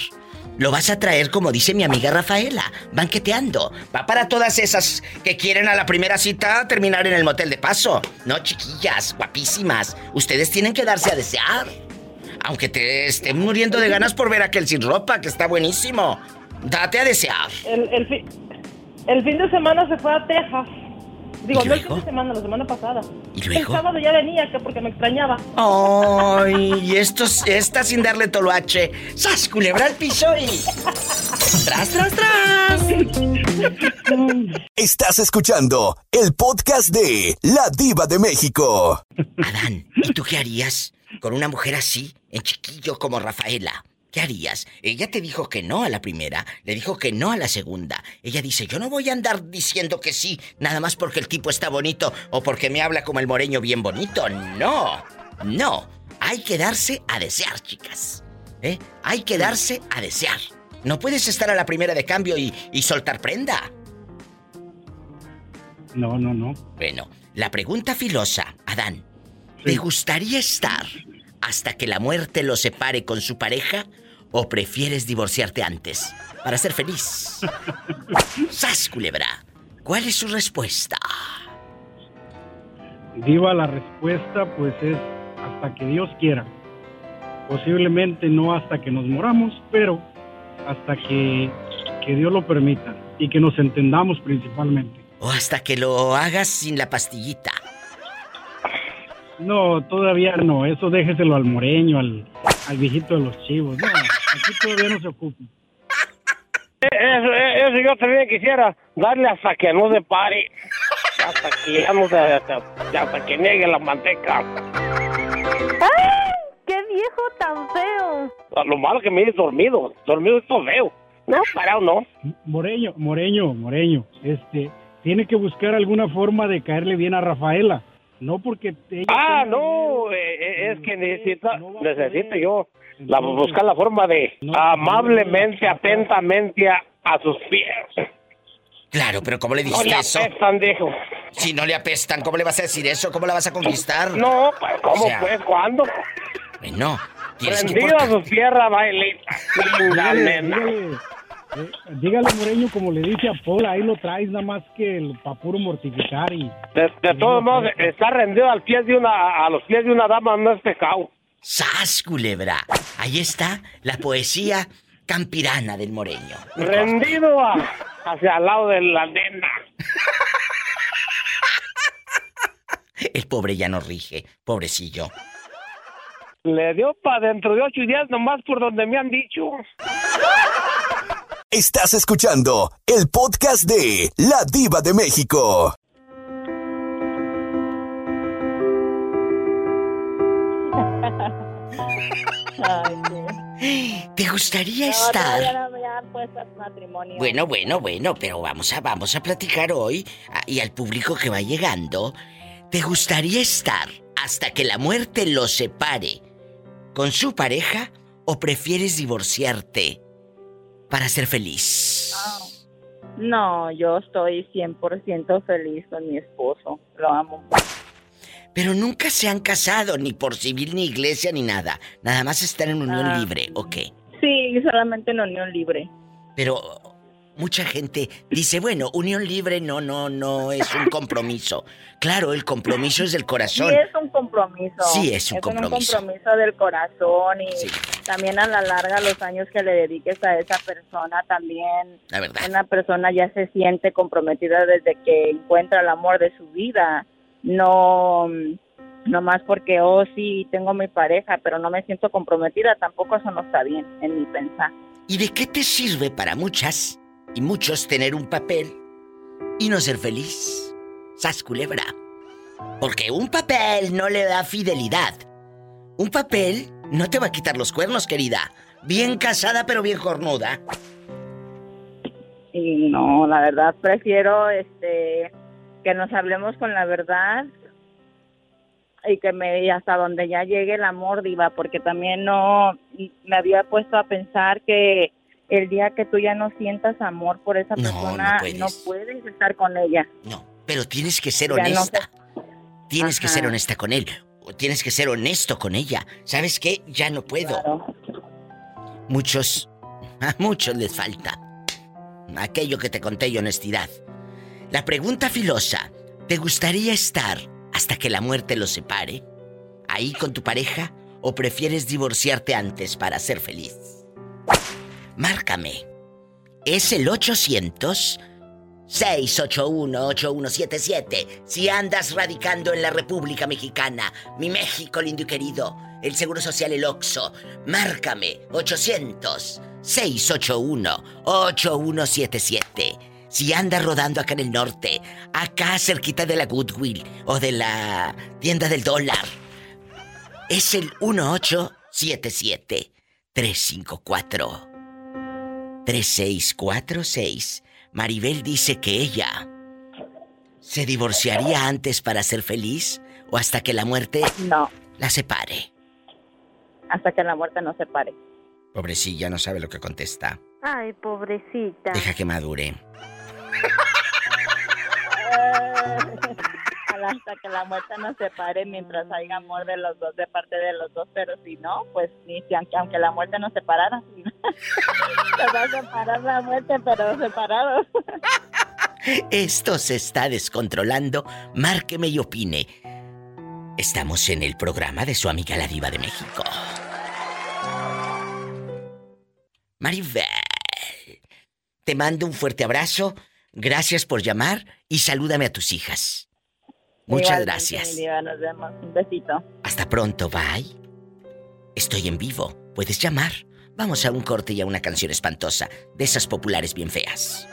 lo vas a traer como dice mi amiga Rafaela, banqueteando. Va para todas esas que quieren a la primera cita terminar en el motel de paso. No, chiquillas, guapísimas. Ustedes tienen que darse a desear. Aunque te estén muriendo de ganas por ver aquel sin ropa, que está buenísimo. Date a desear. El, el fin de semana se fue a Texas. Digo, ¿Y no el fin de semana, la semana pasada. ¿Y luego? El sábado ya venía, que porque me extrañaba. Ay, y estos, esta sin darle toloache. ¡Sas, culebra al piso y... ¡Tras, tras, tras! Estás escuchando el podcast de La Diva de México. Adán, ¿y tú qué harías con una mujer así, en chiquillo como Rafaela? ¿Qué harías? Ella te dijo que no a la primera, le dijo que no a la segunda. Ella dice, yo no voy a andar diciendo que sí, nada más porque el tipo está bonito o porque me habla como el moreño bien bonito. No, no. Hay que darse a desear, chicas. ¿Eh? Hay que darse a desear. No puedes estar a la primera de cambio y, y soltar prenda. No, no, no. Bueno, la pregunta filosa, Adán. ¿Te gustaría estar hasta que la muerte lo separe con su pareja o prefieres divorciarte antes para ser feliz? [LAUGHS] ¡Sas, culebra! ¿Cuál es su respuesta? Diva, la respuesta pues es hasta que Dios quiera. Posiblemente no hasta que nos moramos, pero hasta que, que Dios lo permita y que nos entendamos principalmente. ¿O hasta que lo hagas sin la pastillita? No, todavía no, eso déjeselo al moreño, al, al viejito de los chivos. No, aquí todavía no se ocupa. Eso, eso yo también quisiera darle hasta que no se pare. Hasta que ya no se, hasta, hasta que niegue la manteca. ¡Ay! ¡Qué viejo tan feo! Lo malo que me es dormido. Dormido esto feo. No, parado no. Moreño, Moreño, Moreño, este, tiene que buscar alguna forma de caerle bien a Rafaela. No porque ella Ah, no, eh, eh, es que necesita, necesito yo la, buscar la forma de amablemente, atentamente a, a sus pies. Claro, pero ¿cómo le No dijiste le eso? apestan, dijo. Si no le apestan, ¿cómo le vas a decir eso? ¿Cómo la vas a conquistar? No, pues, ¿cómo O sea, pues? ¿Cuándo? No, Prendido a sus tierras, bailita. Linda nena. eh, dígale, Moreño, como le dice a Paula, ahí lo traes nada más que para puro mortificar y... De, de todos modos, estar rendido al pie de una, a los pies de una dama no es pecado. ¡Sas, culebra! Ahí está la poesía campirana del moreño. Rendido a- hacia el lado de la nena. El pobre ya no rige, pobrecillo. Le dio para dentro de ocho días nomás por donde me han dicho. Estás escuchando el podcast de La Diva de México. ¿Te gustaría No, estar? todavía no me han puesto a matrimonio. Bueno, bueno, bueno, pero vamos a, vamos a platicar hoy ah, y al público que va llegando. ¿Te gustaría estar hasta que la muerte lo separe con su pareja o prefieres divorciarte para ser feliz? No, yo estoy 100% feliz con mi esposo. Lo amo. Pero nunca se han casado, ni por civil, ni iglesia, ni nada. Nada más están en unión Ah. libre, ok. Sí, solamente en unión libre. Pero mucha gente dice, bueno, unión libre no, no, no es un [LAUGHS] compromiso. Claro, el compromiso es del corazón. Sí, es un compromiso. Sí, es un compromiso. un compromiso del corazón y también a la larga los años que le dediques a esa persona también. La verdad. Una persona ya se siente comprometida desde que encuentra el amor de su vida. No, no más porque, oh, sí, tengo mi pareja, pero no me siento comprometida. Tampoco eso no está bien en mi pensar. ¿Y de qué te sirve para muchas y muchos tener un papel y no ser feliz? Sas culebra. Porque un papel no le da fidelidad. Un papel no te va a quitar los cuernos, querida. Bien casada pero bien cornuda. Y no, la verdad prefiero este que nos hablemos con la verdad y que me y hasta donde ya llegue el amor diva, porque también no me había puesto a pensar que el día que tú ya no sientas amor por esa No, persona no puedes. no puedes estar con ella. Pero tienes que ser Ya no honesta. tienes que ser honesta con él. O tienes que ser honesto con ella. ¿Sabes qué? Ya no puedo. Muchos, [LAUGHS] a muchos les falta. Aquello que te conté y honestidad. La pregunta filosa, ¿te gustaría estar hasta que la muerte los separe? ¿Ahí con tu pareja? ¿O prefieres divorciarte antes para ser feliz? Márcame. Es el 800 681-8177. Si andas radicando en la República Mexicana, mi México lindo y querido, el Seguro Social El Oxo, márcame 800-681-8177. Si andas rodando acá en el norte, acá cerquita de la Goodwill o de la tienda del dólar, es el 1877 354 3646. Maribel dice que ella se divorciaría antes para ser feliz o hasta que la muerte No, la separe. hasta que la muerte nos separe. Pobrecilla, no sabe lo que contesta. Ay, pobrecita. Deja que madure. Hasta que la muerte nos separe mientras haya amor de los dos, de parte de los dos, pero si no, pues ni si aunque, aunque la muerte nos separara, [LAUGHS] se va a separar la muerte, pero separados. Esto se está descontrolando. Márqueme y opine. Estamos en el programa de su amiga la diva de México. Maribel, te mando un fuerte abrazo. Gracias por llamar y salúdame a tus hijas. Muchas Igualmente, gracias. mi diva, nos vemos. Un besito. Hasta pronto, bye. Estoy en vivo. Puedes llamar. Vamos a un corte y a una canción espantosa, de esas populares bien feas.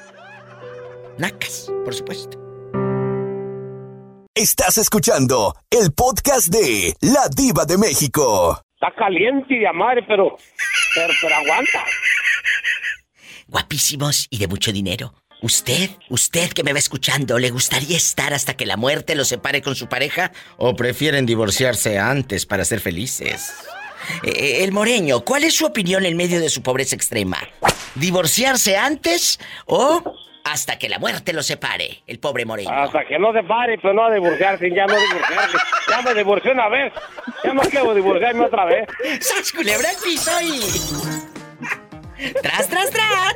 Nacas, por supuesto. Estás escuchando el podcast de La Diva de México. Está caliente y de madre, pero, pero, pero aguanta. Guapísimos y de mucho dinero. ¿Usted, usted que me va escuchando, le gustaría estar hasta que la muerte lo separe con su pareja? ¿O prefieren divorciarse antes para ser felices? Eh, el moreño, ¿cuál es su opinión en medio de su pobreza extrema? ¿Divorciarse antes o hasta que la muerte lo separe? El pobre moreño. Hasta que no se pare, pero no a divorciarse, ya no divorciarse. Ya me divorcié una vez. Ya no quiero divorciarme otra vez. [LAUGHS] ¡Sas, culebra al piso y... ¡Tras, tras, tras!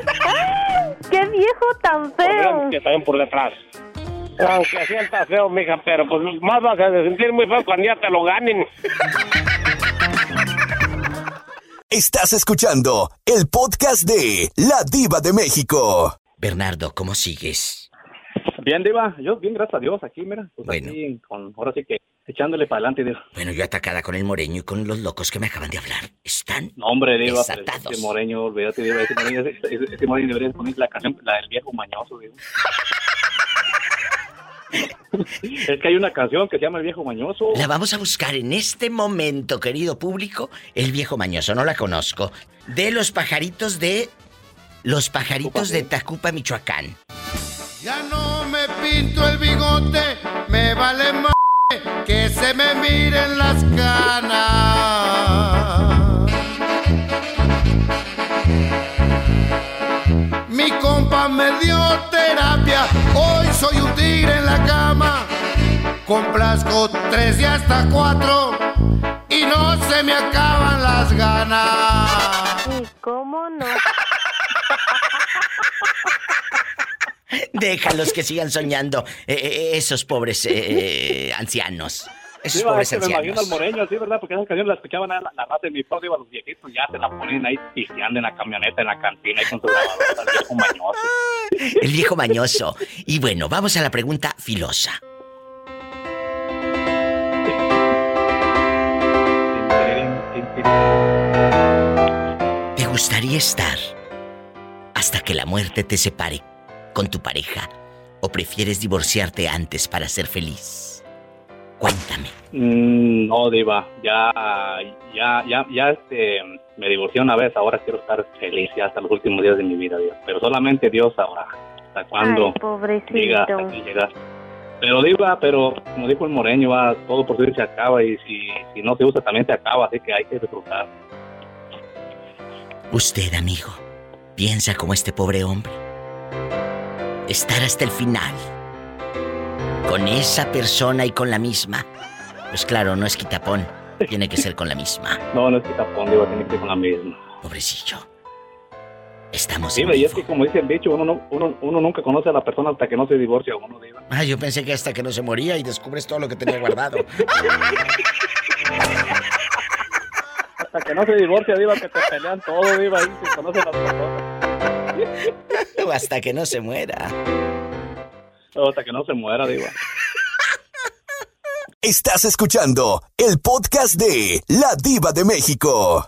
¡Qué viejo tan feo! Que también por detrás. Aunque sienta feo, mija, pero pues más vas a sentir muy feo cuando ya te lo ganen. Estás escuchando el podcast de La Diva de México. Bernardo, ¿cómo sigues? Bien, Diva, yo bien, gracias a Dios, aquí, mira, pues Bueno. aquí, con, ahora sí que echándole para adelante, Diva. Bueno, yo atacada con el moreño y con los locos que me acaban de hablar. Están No, hombre, Diva, pues, desatados. ese moreño, olvídate, Diva, ese moreño, ese, ese- ese moreño debería poner la canción, la del viejo mañoso, Diva. [LAUGHS] es que hay una canción que se llama El viejo mañoso. La vamos a buscar en este momento, querido público. El viejo mañoso, no la conozco. De los pajaritos de. Los pajaritos de Tacupa, Michoacán. Ya no me pinto el bigote, me vale más que se me miren las canas. Mi compa me dio terapia, hoy soy un tigre en la cama. Complazco tres y hasta cuatro y no se me acaban las ganas. ¿Y cómo no? [LAUGHS] Déjalos que sigan soñando. eh, eh, esos pobres eh, eh, ancianos. Esos Diva, pobres es que me imagino al ancianos. moreño, sí, ¿verdad? Porque esa canción la escuchaban la, la raza de mi padre, Diva, los viejitos ya se la ponen ahí pisteando en la camioneta, en la cantina, ahí con su grabadora, el viejo mañoso. El viejo mañoso. Y bueno, vamos a la pregunta filosa. ¿Te gustaría estar hasta que la muerte te separe con tu pareja? ¿O prefieres divorciarte antes para ser feliz? Cuéntame. Mm, no, Diva, ya, ya, ya, ya, este, me divorcié una vez, ahora quiero estar feliz ya hasta los últimos días de mi vida, Dios. Pero solamente Dios sabrá hasta cuándo Ay, hasta aquí llegar. Pero Diva, pero como dijo el moreño, va, todo por sí se acaba y si, si no se usa también se acaba, así que hay que disfrutar. Usted, amigo, piensa como este pobre hombre. Estar hasta el final. con esa persona y con la misma. Pues claro, no es quitapón. Tiene que ser con la misma. [LAUGHS] No, no es quitapón, digo, tiene que ser con la misma. Pobrecillo. Estamos Sí, en y es que como dice el dicho, uno, no- uno, uno nunca conoce a la persona hasta que no se divorcia uno, diva. Ah, yo pensé que hasta que no se moría y descubres todo lo que tenía guardado. [LAUGHS] Hasta que no se divorcia, diva, que te pelean todo, diva, ahí se conocen las personas. O [LAUGHS] hasta que no se muera. O hasta que no se muera, diva. [LAUGHS] Estás escuchando el podcast de La Diva de México.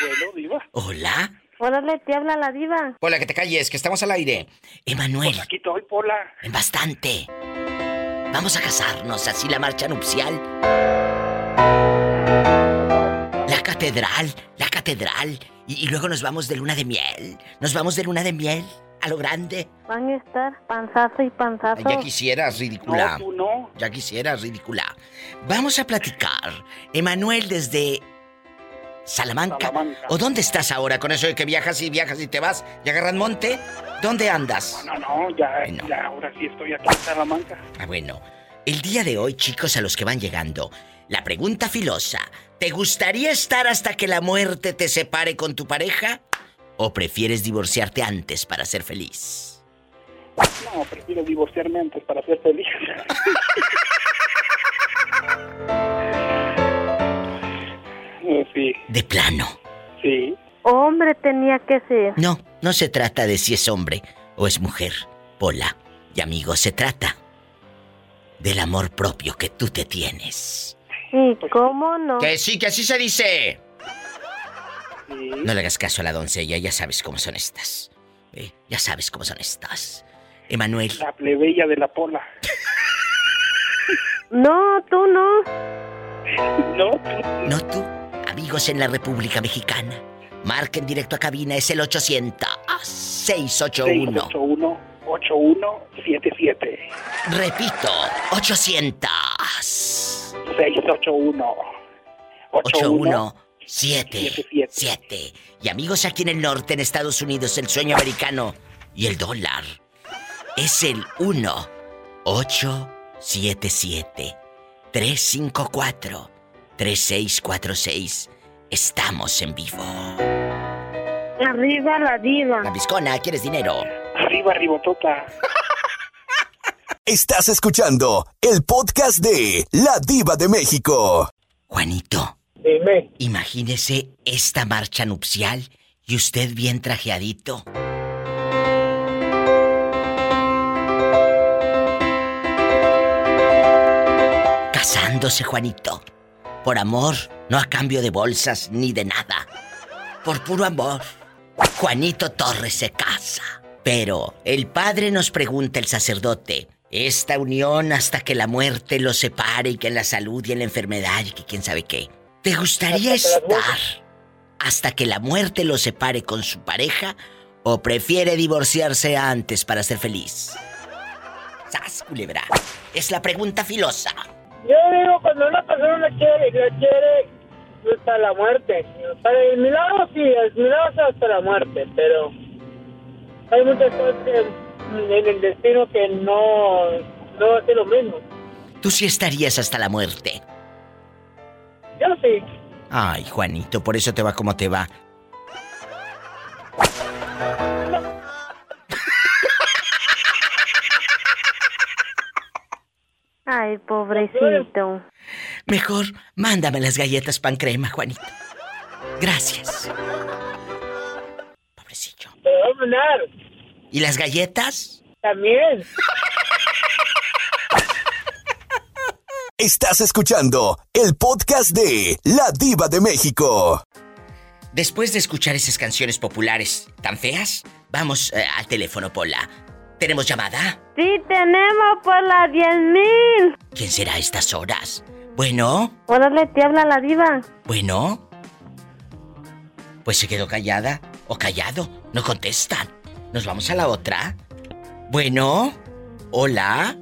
Bueno, diva. Hola. Órale, te habla la diva. Hola, que te calles, que estamos al aire. Emanuel. Aquí estoy, Pola. En bastante. Vamos a casarnos, así la marcha nupcial. La catedral, la catedral. Y, y luego nos vamos de luna de miel. Nos vamos de luna de miel a lo grande. Van a estar panzazo y panzazo. Ay, ya quisieras, ridícula. No, tú no. Ya quisieras, ridícula. Vamos a platicar. Emanuel, desde Salamanca. ¿O dónde estás ahora con eso de que viajas y viajas y te vas y agarras monte? ¿Dónde andas? No, no, ya, ya, ahora sí estoy aquí en Salamanca. Ah, bueno. El día de hoy, chicos, a los que van llegando, la pregunta filosa. ¿Te gustaría estar hasta que la muerte te separe con tu pareja? ¿O prefieres divorciarte antes para ser feliz? No, prefiero divorciarme antes para ser feliz. [LAUGHS] Eh, sí, De plano. sí. Hombre, tenía que ser. No, no se trata de si es hombre o es mujer, Pola. Y amigo, se trata del amor propio que tú te tienes. ¿Y cómo no? Que sí, que así se dice. No le hagas caso a la doncella, ya sabes cómo son estas. Eh, ya sabes cómo son estas. Emanuel, La plebeya de la Pola. [LAUGHS] No, tú no. [LAUGHS] No, no tú. Amigos en la República Mexicana, marquen directo a cabina, es el 800 681 681-8177. Repito, 800 681 8177. Y amigos aquí en el norte, en Estados Unidos, el sueño americano y el dólar es el 1 877 354 3646. Estamos en vivo. Arriba la diva. La Viscona, ¿quieres dinero? Arriba, Ribotota. Estás escuchando el podcast de La Diva de México. Juanito. Dime. Imagínese esta marcha nupcial y usted bien trajeadito. Casándose, Juanito. Por amor, no a cambio de bolsas ni de nada. Por puro amor. Juanito Torres se casa. Pero el padre nos pregunta el sacerdote, esta unión hasta que la muerte los separe y que en la salud y en la enfermedad y que quién sabe qué. ¿Te gustaría estar hasta que la muerte los separe con su pareja o prefiere divorciarse antes para ser feliz? ¡Sas, culebra! Es la pregunta filosa. Yo digo, cuando una persona la quiere, la quiere hasta la muerte. Para el milagro sí, el milagro es hasta la muerte, pero hay muchas cosas que en el destino que no, no va a ser lo mismo. Tú sí estarías hasta la muerte. Yo sí. Ay, Juanito, por eso te va como te va. Ay, pobrecito. Mejor mándame las galletas pan crema, Juanito. Gracias. Te voy a mandar. ¿Y las galletas? También. Estás escuchando el podcast de La Diva de México. Después de escuchar esas canciones populares tan feas, vamos eh, al teléfono, Pola. ¿Tenemos llamada? Sí, tenemos por las 10.000. ¿Quién será a estas horas? Bueno, Órale, te habla la diva. bueno. Pues se quedó callada o callado. No contestan. Nos vamos a la otra. Bueno, hola.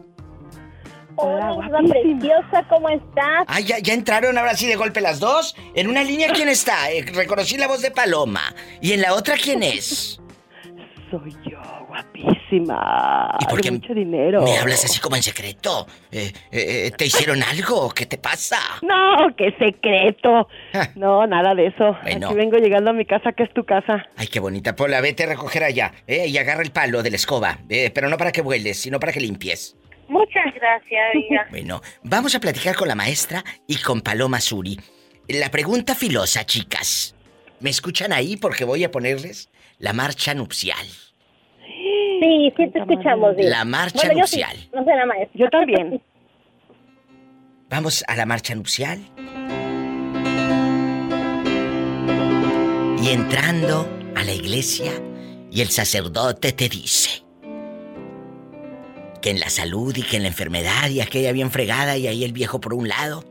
Hola, preciosa, ¿cómo estás? Ah, ya, ya entraron ahora sí de golpe las dos. En una línea, ¿quién está? Eh, reconocí la voz de Paloma. ¿Y en la otra quién es? [LAUGHS] Soy yo, guapísima. ¿Y por de qué mucho dinero. Me hablas así como en secreto. Eh, eh, ¿Te hicieron algo? ¿Qué te pasa? No, qué secreto. No, nada de eso. Bueno. Aquí vengo llegando a mi casa, que es tu casa. Ay, qué bonita. Pola, vete a recoger allá. Eh, y agarra el palo de la escoba. Eh, pero no para que vueles, sino para que limpies. Muchas gracias, Diva. Bueno, vamos a platicar con la maestra y con Paloma Suri. La pregunta filosa, chicas. ¿Me escuchan ahí? Porque voy a ponerles la marcha nupcial. Sí, sí te escuchamos, Diva. La marcha bueno, yo sí, nupcial. no sé la maestra. Yo también. [LAUGHS] Vamos a la marcha nupcial. Y entrando a la iglesia, y el sacerdote te dice que en la salud y que en la enfermedad y aquella bien fregada y ahí el viejo por un lado.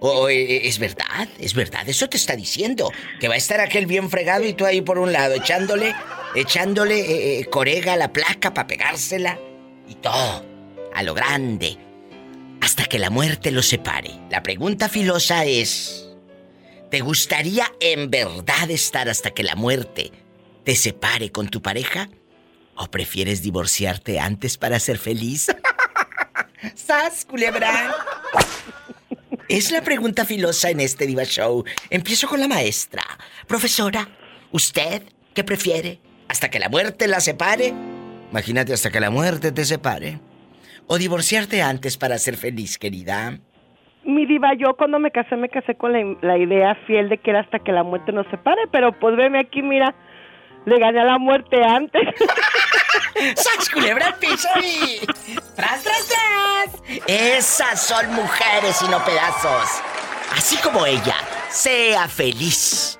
O- o, eh, es verdad, es verdad, eso te está diciendo. Que va a estar aquel bien fregado y tú ahí por un lado, echándole, echándole eh, eh, corega a la placa para pegársela y todo, a lo grande, hasta que la muerte los separe. La pregunta filosa es, ¿te gustaría en verdad estar hasta que la muerte te separe con tu pareja? ¿O prefieres divorciarte antes para ser feliz? [LAUGHS] ¡Sas, culebra! Es la pregunta filosa en este Diva Show. Empiezo con la maestra. Profesora, ¿usted qué prefiere? ¿Hasta que la muerte la separe? Imagínate hasta que la muerte te separe. ¿O divorciarte antes para ser feliz, querida? Mi diva, yo cuando me casé, me casé con la, la idea fiel de que era hasta que la muerte nos separe, pero pues veme aquí, mira, le gané a la muerte antes. [LAUGHS] ¡Sax, culebra al piso y... ¡Tras, tras, tras! Esas son mujeres y no pedazos. Así como ella, sea feliz.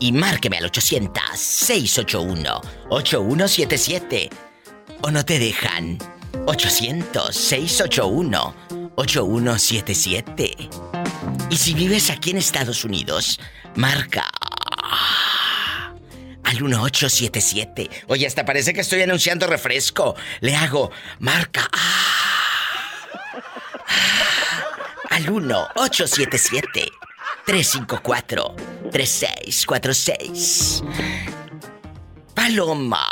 Y márqueme al 800-681-8177. O no te dejan. 800-681-8177. Y si vives aquí en Estados Unidos, marca al 1877. Oye, hasta parece que estoy anunciando refresco. Le hago marca ah, [LAUGHS] ah, al 1877 354 3646. Paloma.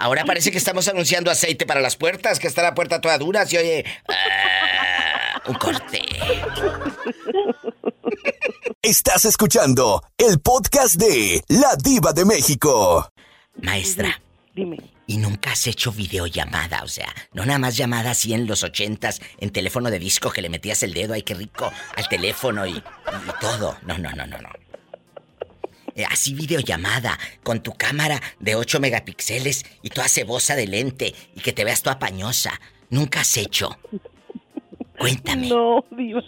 Ahora parece que estamos anunciando aceite para las puertas, que está la puerta toda dura, se oye ah, un corte. Estás escuchando el podcast de La Diva de México. Maestra. Dime. Y nunca has hecho videollamada, o sea, no nada más llamada así en los ochentas, en teléfono de disco que le metías el dedo, ay qué rico, al teléfono y, y todo. No, no, no, no, no. Eh, así videollamada, con tu cámara de 8 megapíxeles y toda cebosa de lente y que te veas toda pañosa. Nunca has hecho. Cuéntame. No, diva.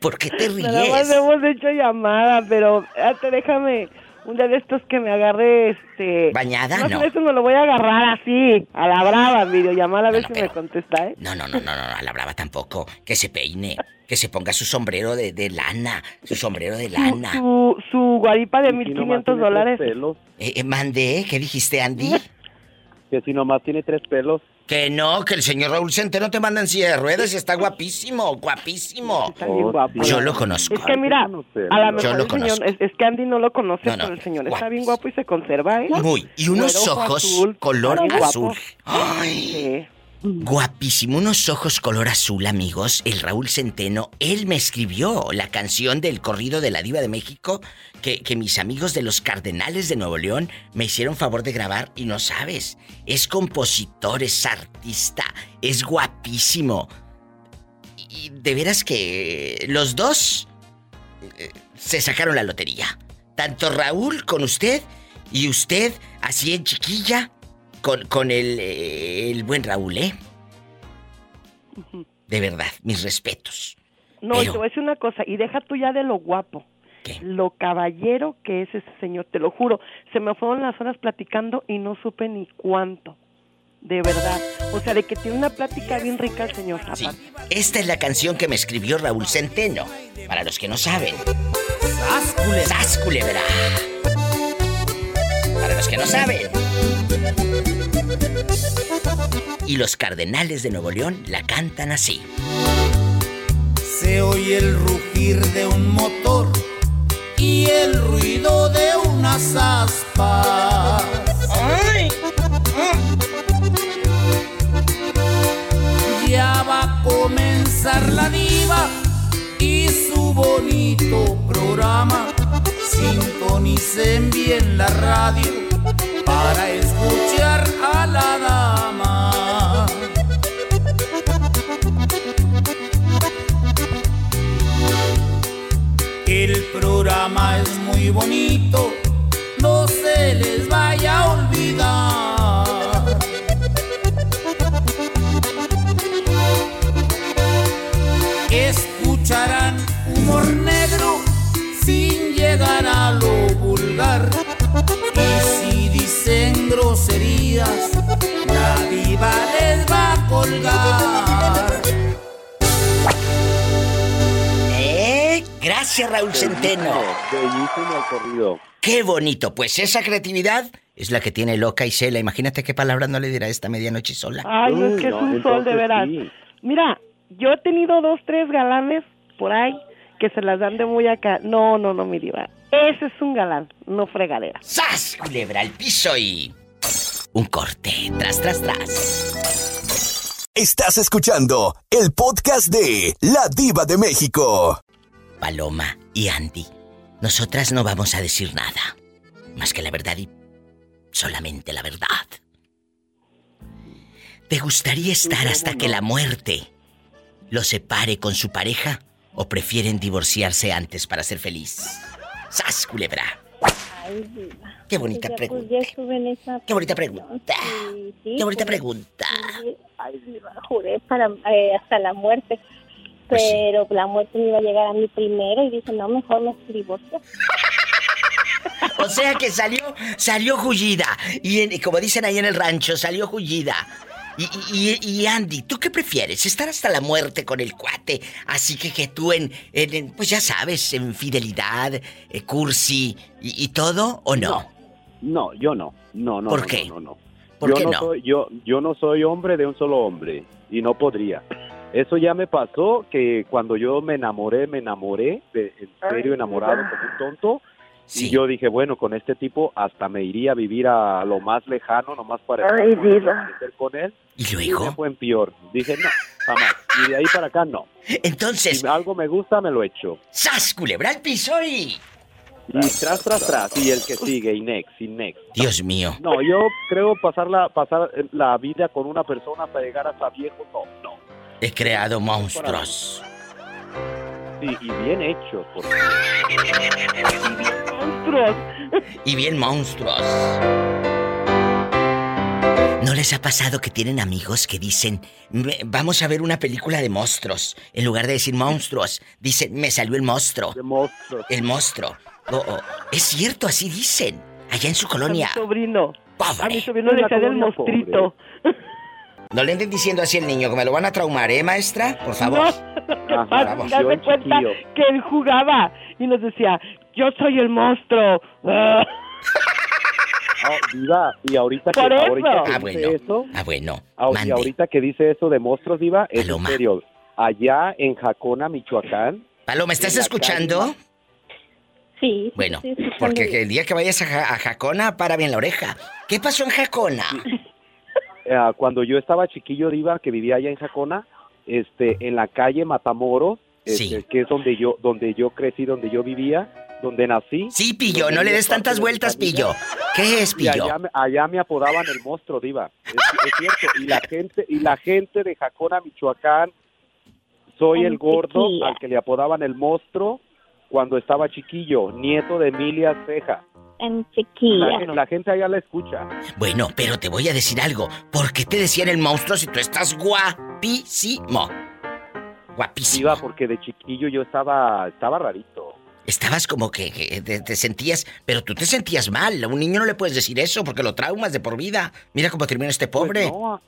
¿Por qué te Nada más ríes? hemos hecho llamada, pero te déjame un día de estos que me agarre este. ¿Bañada? No. de eso me lo voy a agarrar así, a la brava, videollamada, a ver si me contesta, ¿eh? No, no, no, no, no, a la brava tampoco. Que se peine, que se ponga su sombrero de, de lana, su sombrero de lana. Su, su guaripa de 1500 dólares. Eh, eh, mandé, ¿qué dijiste, Andy? Que si nomás tiene tres pelos. Que no, que el señor Raúl Centeno te manda en silla de ruedas y está guapísimo, guapísimo. Yo lo conozco. Es que mira, a lo Yo mejor lo el conozco. señor, es, es que Andy no lo conoce, No, no, pero el señor está bien guapo y se conserva, ¿eh? Muy. Y unos ojos azul, color está bien azul. guapo. Ay. Guapísimo, unos ojos color azul, amigos. El Raúl Centeno, él me escribió la canción del corrido de la Diva de México que, que mis amigos de los Cardenales de Nuevo León me hicieron favor de grabar y no sabes. Es compositor, es artista, es guapísimo. Y de veras que los dos eh, se sacaron la lotería. Tanto Raúl con usted y usted así en chiquilla con, con el, eh, el buen Raúl, ¿eh? De verdad, mis respetos. No, Pero- te voy a decir una cosa, y deja tú ya de lo guapo. Lo caballero que es ese señor, te lo juro. Se me fueron las horas platicando y no supe ni cuánto. De verdad. O sea, de que tiene una plática bien rica el señor Zapata. Esta es la canción que me escribió Raúl Centeno. Para los que no saben. ¡Sas, culebra! Para los que no saben. Y los cardenales de Nuevo León la cantan así. Se oye el rugir de un motor y el ruido de unas aspas. Ya va a comenzar la diva y su bonito programa. Sintonicen bien la radio para escuchar la dama. El programa es muy bonito, no se les vaya a olvidar. Escucharán humor negro sin llegar a lo vulgar. Y si dicen groserías, la diva les va a colgar. ¿Eh? Gracias, Raúl Centeno. Bellísimo el corrido. Qué bonito. Pues esa creatividad es la que tiene loca Isela. Imagínate qué palabra no le dirá esta medianoche sola. Ay, no, es que es un sol de veras. Mira, yo he tenido dos, tres galanes por ahí que se las dan de muy acá. No, no, no, mi diva. Ese es un galán, no fregadera. ¡Sas! Culebra al piso y... Un corte. Tras, tras, tras. Estás escuchando el podcast de La Diva de México. Paloma y Andy, nosotras no vamos a decir nada. Más que la verdad y solamente la verdad. ¿Te gustaría estar hasta que la muerte lo separe con su pareja o prefieren divorciarse antes para ser feliz? ¡Sas, culebra! Ay, diva. Qué bonita Ya, pues, pregunta. ya estuve en esa Qué bonita pregunta. Sí, sí, Qué bonita juré- pregunta. sí, Ay, diva, juré para, eh, hasta la muerte. Pues Pero la muerte me iba a llegar a mí primero y dije, no, mejor me divorcio. [LAUGHS] O sea que salió, salió jullida. Y, en- y como dicen ahí en el rancho, salió jullida. Y, y- y- Andy, ¿tú qué prefieres? ¿Estar hasta la muerte con el cuate? Así que que tú en, en- en, pues ya sabes, en fidelidad, eh, cursi y, y todo, ¿o no? No, yo no. No, no. ¿Por no, qué? No, no, no. ¿Por yo qué no, no? Soy, yo, yo no soy hombre de un solo hombre y no podría. Eso ya me pasó que cuando yo me enamoré, me enamoré, de, en serio enamorado como un tonto. Y yo dije, bueno, con este tipo hasta me iría a vivir a lo más lejano, nomás para Ay, con él. ¿Y luego? me fue en peor. Dije, no, jamás. Y de ahí para acá, no. Entonces... Si algo me gusta, me lo echo. ¡Sas, culebra al piso y... Y tras, tras, tras. Y el que sigue, y next, y next. Dios mío. No, yo creo pasar la, pasar la vida con una persona hasta llegar hasta viejo, no, no. He creado monstruos. Sí, y bien hecho. Porque... Monstruos. [LAUGHS] Y bien monstruos. ¿No les ha pasado que tienen amigos que dicen, "Me- vamos a ver una película de monstruos? En lugar de decir monstruos, dicen, me salió el monstruo. El monstruo. Oh, oh. Es cierto, así dicen. Allá en su colonia. A mi sobrino. Pobre. A mi sobrino le sale el monstruito. [LAUGHS] No le anden diciendo así al niño, que me lo van a traumar, ¿eh, maestra? Por favor. No, lo que pasa cuenta que él jugaba y nos decía, yo soy el monstruo. [LAUGHS] Ah. Diva, y ahorita que, eso. ahorita que Ah, dice bueno. eso, Ah, bueno. ah, y ahorita que dice eso de monstruos, Diva, es Paloma. en serio. Allá en Jacona, Michoacán. Paloma, ¿estás escuchando? calle- Sí. Bueno, sí, porque el día que vayas a, Ja- a Jacona, para bien la oreja. ¿Qué pasó en Jacona? Eh, cuando yo estaba chiquillo, Diva, que vivía allá en Jacona, este, en la calle Matamoros, este, Sí. que es donde yo, donde yo crecí, donde yo vivía, donde nací. Sí, Pillo, no le des tantas vueltas, Pillo. ¿Qué es, Y Pillo? allá, me- allá me apodaban el monstruo, Diva. Es, es cierto. Y la gente, y la gente de Jacona, Michoacán, soy el gordo al que le apodaban el monstruo cuando estaba chiquillo, nieto de Emilia Ceja. En La, chiquilla. gen- la gente allá la escucha. Bueno, pero te voy a decir algo. ¿Por qué te decían el monstruo si tú estás guapísimo? Guapísimo. Diva, porque de chiquillo yo estaba, estaba rarito. Estabas como que, que te, te sentías, pero tú te sentías mal. A un niño no le puedes decir eso porque lo traumas de por vida. Mira cómo termina este pobre. Pues no, a,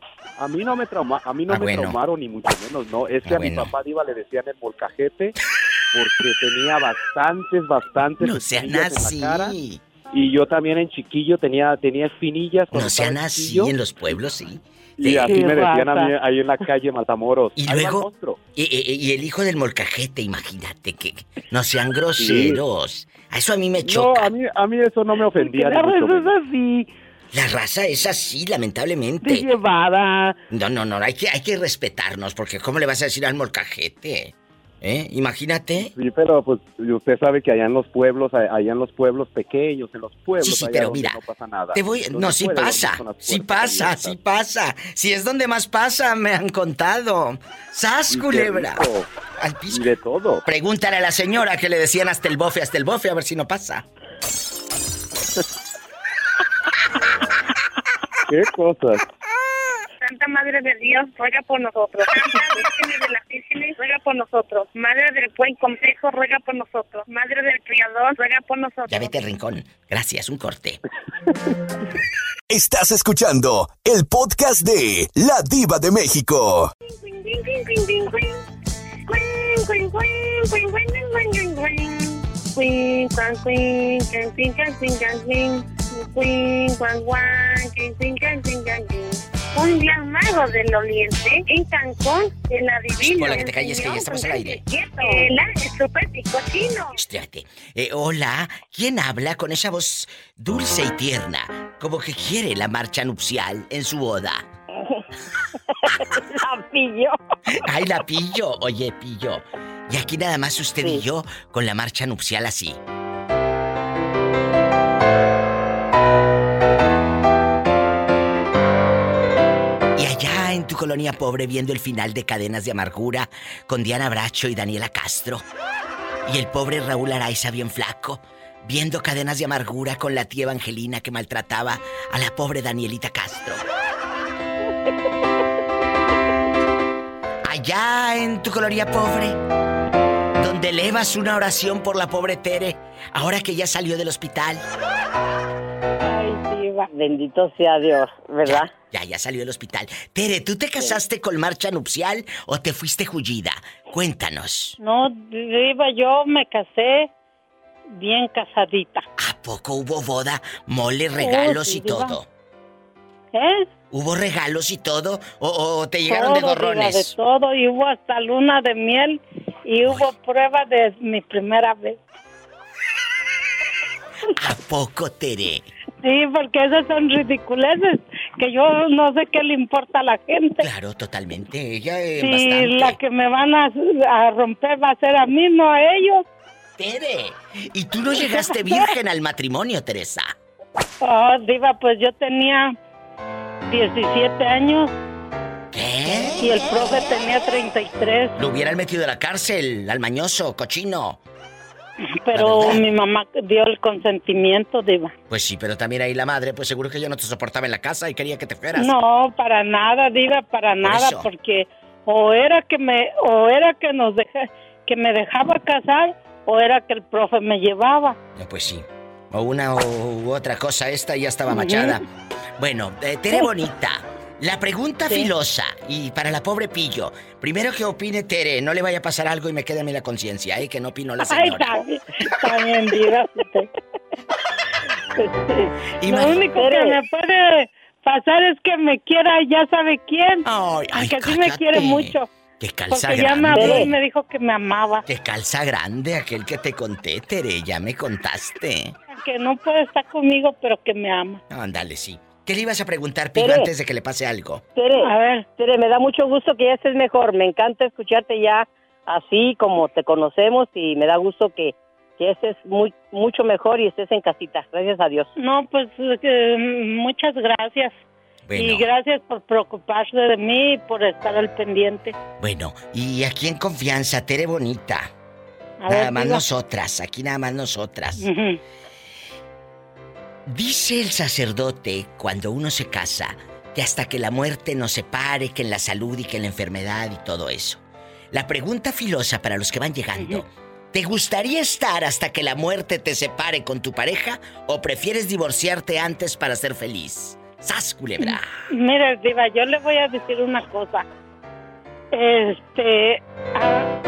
a mí no me trauma, a mí no Ah, me bueno. traumaron ni mucho menos, no. Es que Ah, a mi papá Diva le decían el molcajete porque tenía bastantes, bastantes No sean así. en la cara. Y yo también en chiquillo tenía, tenía espinillas. No sean así chiquillo. en los pueblos, sí. Y Sí. así me decían a mí ahí en la calle Matamoros. Y "Ahí va el luego, y, y- y el hijo del molcajete, imagínate que no sean groseros. Eso a mí me No, choca. a mí, a mí eso no me ofendía. La raza es así, La raza es así, lamentablemente. de llevada. No, no, no, hay que, hay que respetarnos, porque ¿cómo le vas a decir al molcajete? ¿Eh? Imagínate. Sí, pero pues usted sabe que allá en los pueblos, allá en los pueblos pequeños, en los pueblos, Sí, sí, allá pero mira, no pasa nada. Te voy, no, sí pasa, sí pasa, abiertas. sí pasa. Si es donde más pasa, me han contado. ¡Sas, culebra! rico. Al piso. Y de todo. Pregúntale a la señora que le decían hasta el bofe, hasta el bofe, a ver si no pasa. [LAUGHS] ¿Qué cosas? Santa Madre de Dios, ruega por nosotros. Santa Virgen de las Vírgenes, ruega por nosotros. Madre del Buen Complejo, ruega por nosotros. Madre del Criador, ruega por nosotros. Ya vete al rincón. Gracias, un corte. Estás escuchando el podcast de La Diva de México. Un día mago del oriente en Cancún, el adivino. Hola, que te calles, que ya estamos al aire. La. Eh, hola, ¿quién habla con esa voz dulce y tierna? Como que quiere la marcha nupcial en su boda. [LAUGHS] La pillo. Ay, la pillo. Oye, pillo. Y aquí nada más usted y yo con la marcha nupcial así. Colonia pobre viendo el final de Cadenas de Amargura con Diana Bracho y Daniela Castro. Y el pobre Raúl Araiza bien flaco, viendo Cadenas de Amargura con la tía Evangelina que maltrataba a la pobre Danielita Castro. Allá en tu colonia pobre, donde elevas una oración por la pobre Tere, ahora que ya salió del hospital. Ay. Bendito sea Dios, ¿verdad? Ya, ya salió del hospital. Tere, ¿tú te casaste con marcha nupcial o te fuiste jullida? Cuéntanos. No, diva, yo me casé bien casadita. ¿A poco hubo boda, mole, regalos sí, y diva. todo? ¿Eh? ¿Hubo regalos y todo? ¿O, o te llegaron de Todo, diva, gorrones? de todo, y hubo hasta luna de miel y hubo prueba de mi primera vez. ¿A poco, Tere? Sí, porque esas son ridiculeces que yo no sé qué le importa a la gente. Claro, totalmente. Ella es Si bastante. la que me van a, a romper va a ser a mí, no a ellos. Tere, ¿y tú no llegaste [LAUGHS] virgen al matrimonio, Teresa? Oh, diva, pues yo tenía 17 años. ¿Qué? Y el profe tenía 33. Lo hubieran metido a la cárcel, al mañoso, cochino. Pero mi mamá dio el consentimiento, diva. Pues sí, pero también ahí la madre, pues seguro que ella no te soportaba en la casa y quería que te fueras. No, para nada, diva, para nada, porque o era que me o era que nos deja, que me dejaba casar o era que el profe me llevaba. No, pues sí. O una u otra cosa, esta ya estaba machada. Bueno, eh, Tere Bonita, la pregunta Sí. filosa y para la pobre Pillo. Primero que opine Tere, no le vaya a pasar algo y me quede a mí la conciencia, ¿eh? Que no opinó la Ay, señora. está bien, está bien, diva. Lo único que me puede pasar es que me quiera, ya sabe quién. ay, Aunque sí me quiere mucho. Que calza Porque ya me grande. habló y me dijo que me amaba. Que calza grande aquel que te conté, Tere, ya me contaste. Que no puede estar conmigo, pero que me ama. Ándale, sí. ¿Qué le ibas a preguntar, Pillo, Tere. antes de que le pase algo? Tere, A ver. Tere, me da mucho gusto que ya estés mejor. Me encanta escucharte ya así como te conocemos y me da gusto que, que estés muy, mucho mejor y estés en casita. Gracias a Dios. No, pues eh, muchas gracias. Y gracias por preocuparse de mí y por estar al pendiente. Bueno, y aquí en confianza, Tere Bonita. A nada ver, más diga. nosotras, aquí nada más nosotras. Ujú. Dice el sacerdote cuando uno se casa que hasta que la muerte nos separe, que en la salud y que en la enfermedad y todo eso. La pregunta filosa para los que van llegando. ¿Te gustaría estar hasta que la muerte te separe con tu pareja o prefieres divorciarte antes para ser feliz? ¡Sas, culebra! Mire, Diva, yo le voy a decir una cosa. Este. ah,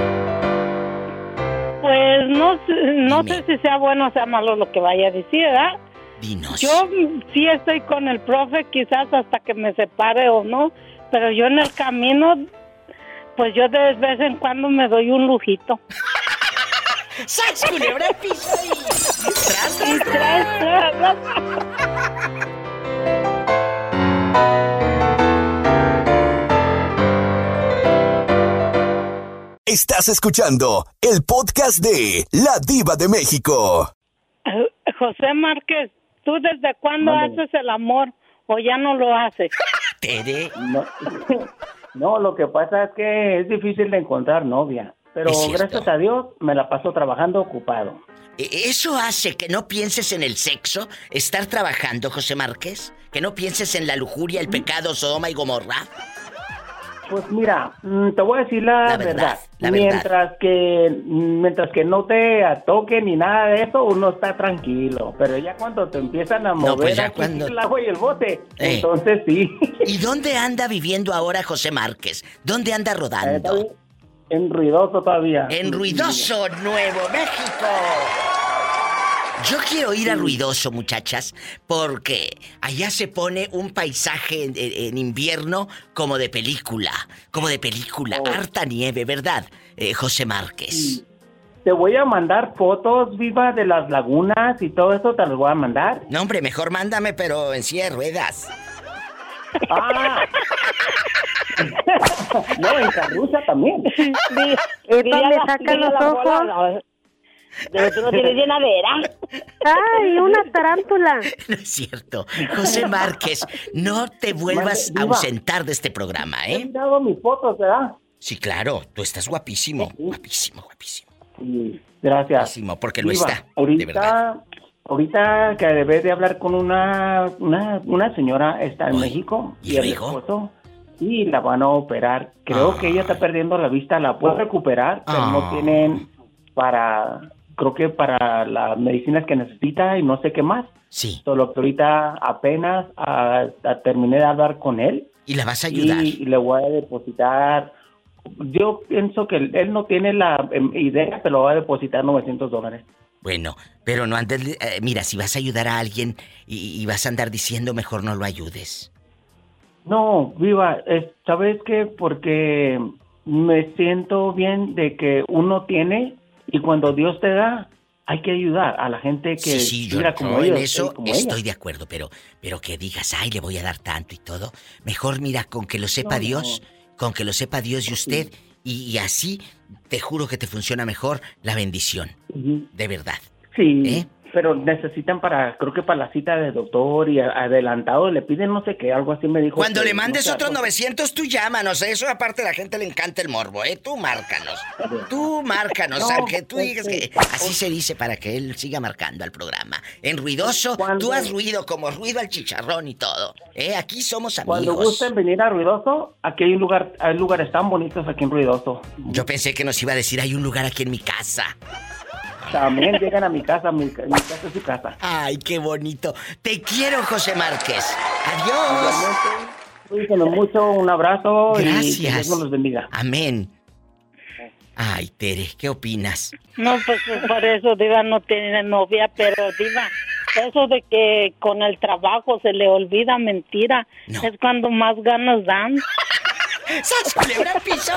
pues no, sé- no sé si sea bueno o sea malo lo que vaya a decir, ¿verdad? Dinos. Yo sí estoy con el profe, quizás hasta que me separe o no, pero yo en el camino, pues yo de vez en cuando me doy un lujito. [LAUGHS] ¡Sas, culebra piso y... ¡Tras, tras, tras! Estás escuchando el podcast de La Diva de México. Eh, José Márquez, ¿tú desde cuándo Mándeme. haces el amor o ya no lo haces? [LAUGHS] Tere. No, no, lo que pasa es que es difícil de encontrar novia. Pero gracias a Dios me la paso trabajando ocupado. ¿E- ¿Eso hace que no pienses en el sexo? ¿Estar trabajando, José Márquez? ¿Que no pienses en la lujuria, el pecado, Sodoma y Gomorra? Pues mira, mm, te voy a decir la, La verdad. verdad, la verdad. mientras que mientras que no te toque ni nada de eso, uno está tranquilo. Pero ya cuando te empiezan a mover pues ya aquí cuando- el agua y el bote, Eh. entonces sí. ¿Y dónde anda viviendo ahora José Márquez? ¿Dónde anda rodando? En ruidoso todavía. En Ruidoso, Nuevo México. Yo quiero ir a Ruidoso, muchachas, porque allá se pone un paisaje en, invierno como de película, como de película, harta nieve, ¿verdad, eh, José Márquez? Te voy a mandar fotos viva de las lagunas y todo eso te las voy a mandar. No, hombre, mejor mándame, pero en silla de ruedas. Ah. [LAUGHS] no, en Carruza también. Me sacan los ojos. Pero tú no tienes llenadera. Ay, una tarántula. [LAUGHS] No es cierto. José Márquez, no te vuelvas a ausentar de este programa, He ¿eh? mirado mis fotos, ¿verdad? Sí, claro, tú estás guapísimo, guapísimo, guapísimo. Sí, gracias. Guapísimo, porque lo Diva, está, de verdad. Ahorita, ahorita que debes de hablar con una, una, una señora, está en México, ¿y y el esposo, y la van a operar. Creo que ella está perdiendo la vista, la puede recuperar, pero Ah. no tienen para, creo que para las medicinas que necesita y no sé qué más. Sí. Solo que ahorita apenas ah, ah, terminé de hablar con él. Y la vas a ayudar. Y, y le voy a depositar. Yo pienso que él, no tiene la em, idea, pero va a depositar 900 dólares. Bueno, pero no andes... eh, mira, si vas a ayudar a alguien y, y vas a andar diciendo, mejor no lo ayudes. No, viva, es- ¿sabes qué? Porque me siento bien de que uno tiene y cuando Dios te da, hay que ayudar a la gente que Sí, sí, yo, como yo en ellos, eso eh, como estoy ella. de acuerdo, pero, pero que digas, ay, le voy a dar tanto y todo. Mejor mira, con que lo sepa No, Dios, con que lo sepa Dios y usted, y, y así te juro que te funciona mejor la bendición. De verdad. Sí, ¿Eh? Pero necesitan para, creo que para la cita de doctor y adelantado le piden no sé qué, algo así me dijo. Cuando que le mandes otros algo- 900, tú llámanos. Eso aparte a la gente le encanta el morbo, ¿eh? Tú márcanos. Tú márcanos, No, aunque tú digas que así se dice para que él siga marcando al programa. En ruidoso, tú has ruido como ruido al chicharrón y todo. ¿Eh? Aquí somos Cuando amigos. gusten venir a Ruidoso, aquí hay un lugar, hay lugares tan bonitos aquí en Ruidoso. Yo pensé que nos iba a decir, hay un lugar aquí en mi casa. También llegan a mi casa, mi, ca- mi casa es su casa. Ay, qué bonito. Te quiero, José Márquez. Adiós. Cuídense mucho, un abrazo y que Gracias. Dios nos los bendiga. Amén. Ay, Tere, ¿qué opinas? No, pues por eso Diva no tiene novia, pero Diva, eso de que con el trabajo se le olvida mentira, es cuando más ganas dan. [LAUGHS] ¡Sas culebra al piso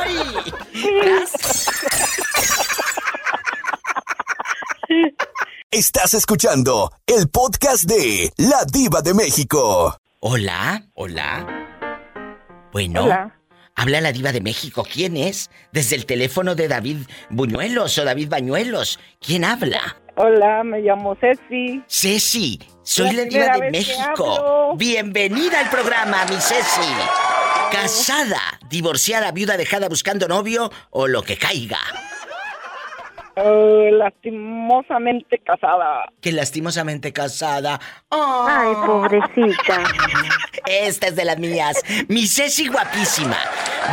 Estás escuchando el podcast de La Diva de México. Hola, hola. Bueno. Hola. Habla la diva de México. ¿Quién es? Desde el teléfono de David Buñuelos o David Bañuelos. ¿Quién habla? Hola, me llamo Ceci. Ceci, soy La la diva de México. Bienvenida al programa, mi Ceci. Casada, divorciada, viuda, dejada, buscando novio o lo que caiga. Eh, lastimosamente casada. Que lastimosamente casada. Ay, pobrecita. [LAUGHS] Esta es de las mías. Mi Ceci guapísima.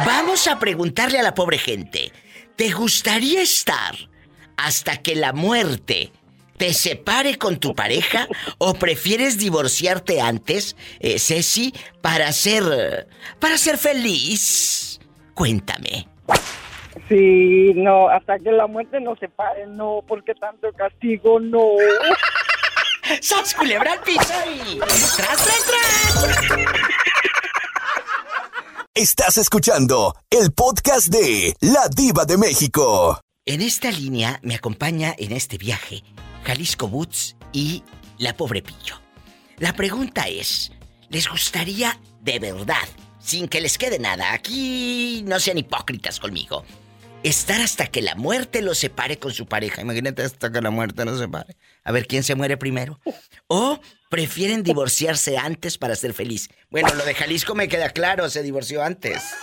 Vamos a preguntarle a la pobre gente. ¿Te gustaría estar hasta que la muerte te separe con tu pareja o prefieres divorciarte antes, eh, Ceci, para ser para ser feliz? Cuéntame. Sí, no, hasta que la muerte nos separe, no, porque tanto castigo, no. [LAUGHS] ¡Sas culebra al piso y... ¡Tras, tras, tras! Estás escuchando el podcast de La Diva de México. En esta línea me acompaña en este viaje Jalisco Boots y la pobre Pillo. La pregunta es, ¿les gustaría de verdad, sin que les quede nada, aquí no sean hipócritas conmigo, estar hasta que la muerte los separe con su pareja? Imagínate hasta que la muerte los separe. A ver quién se muere primero. ¿O prefieren divorciarse antes para ser feliz? Bueno, lo de Jalisco me queda claro, se divorció antes.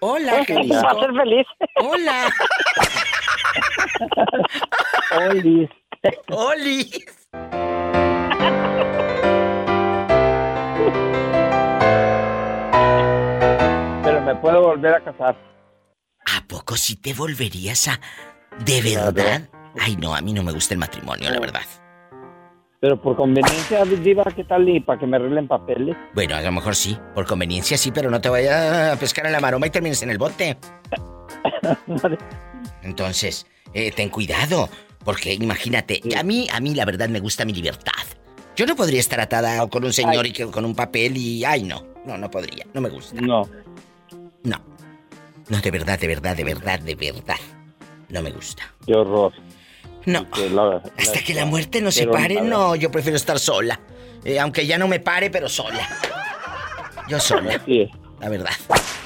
Hola, Jalisco. Para ser feliz. Hola. Olis. Olis. Pero me puedo volver a casar. ¿A poco sí te volverías a... ¿De verdad? Ay, no, a mí no me gusta el matrimonio, la verdad. Pero por conveniencia, Diva, ¿qué tal? Y para que me arreglen papeles. Bueno, a lo mejor sí, por conveniencia sí, pero no te vayas a pescar en la maroma y termines en el bote. [LAUGHS] Entonces, eh, ten cuidado, porque imagínate, a mí, a mí la verdad me gusta mi libertad. Yo no podría estar atada con un señor y que, con un papel y... Ay, no, no, no podría, no me gusta. No. No. No, de verdad, de verdad, de verdad, de verdad. No me gusta. Qué horror. No. Hasta que la muerte nos separe, a ver. no, yo prefiero estar sola. Eh, aunque ya no me pare, pero sola. Yo sola. La verdad.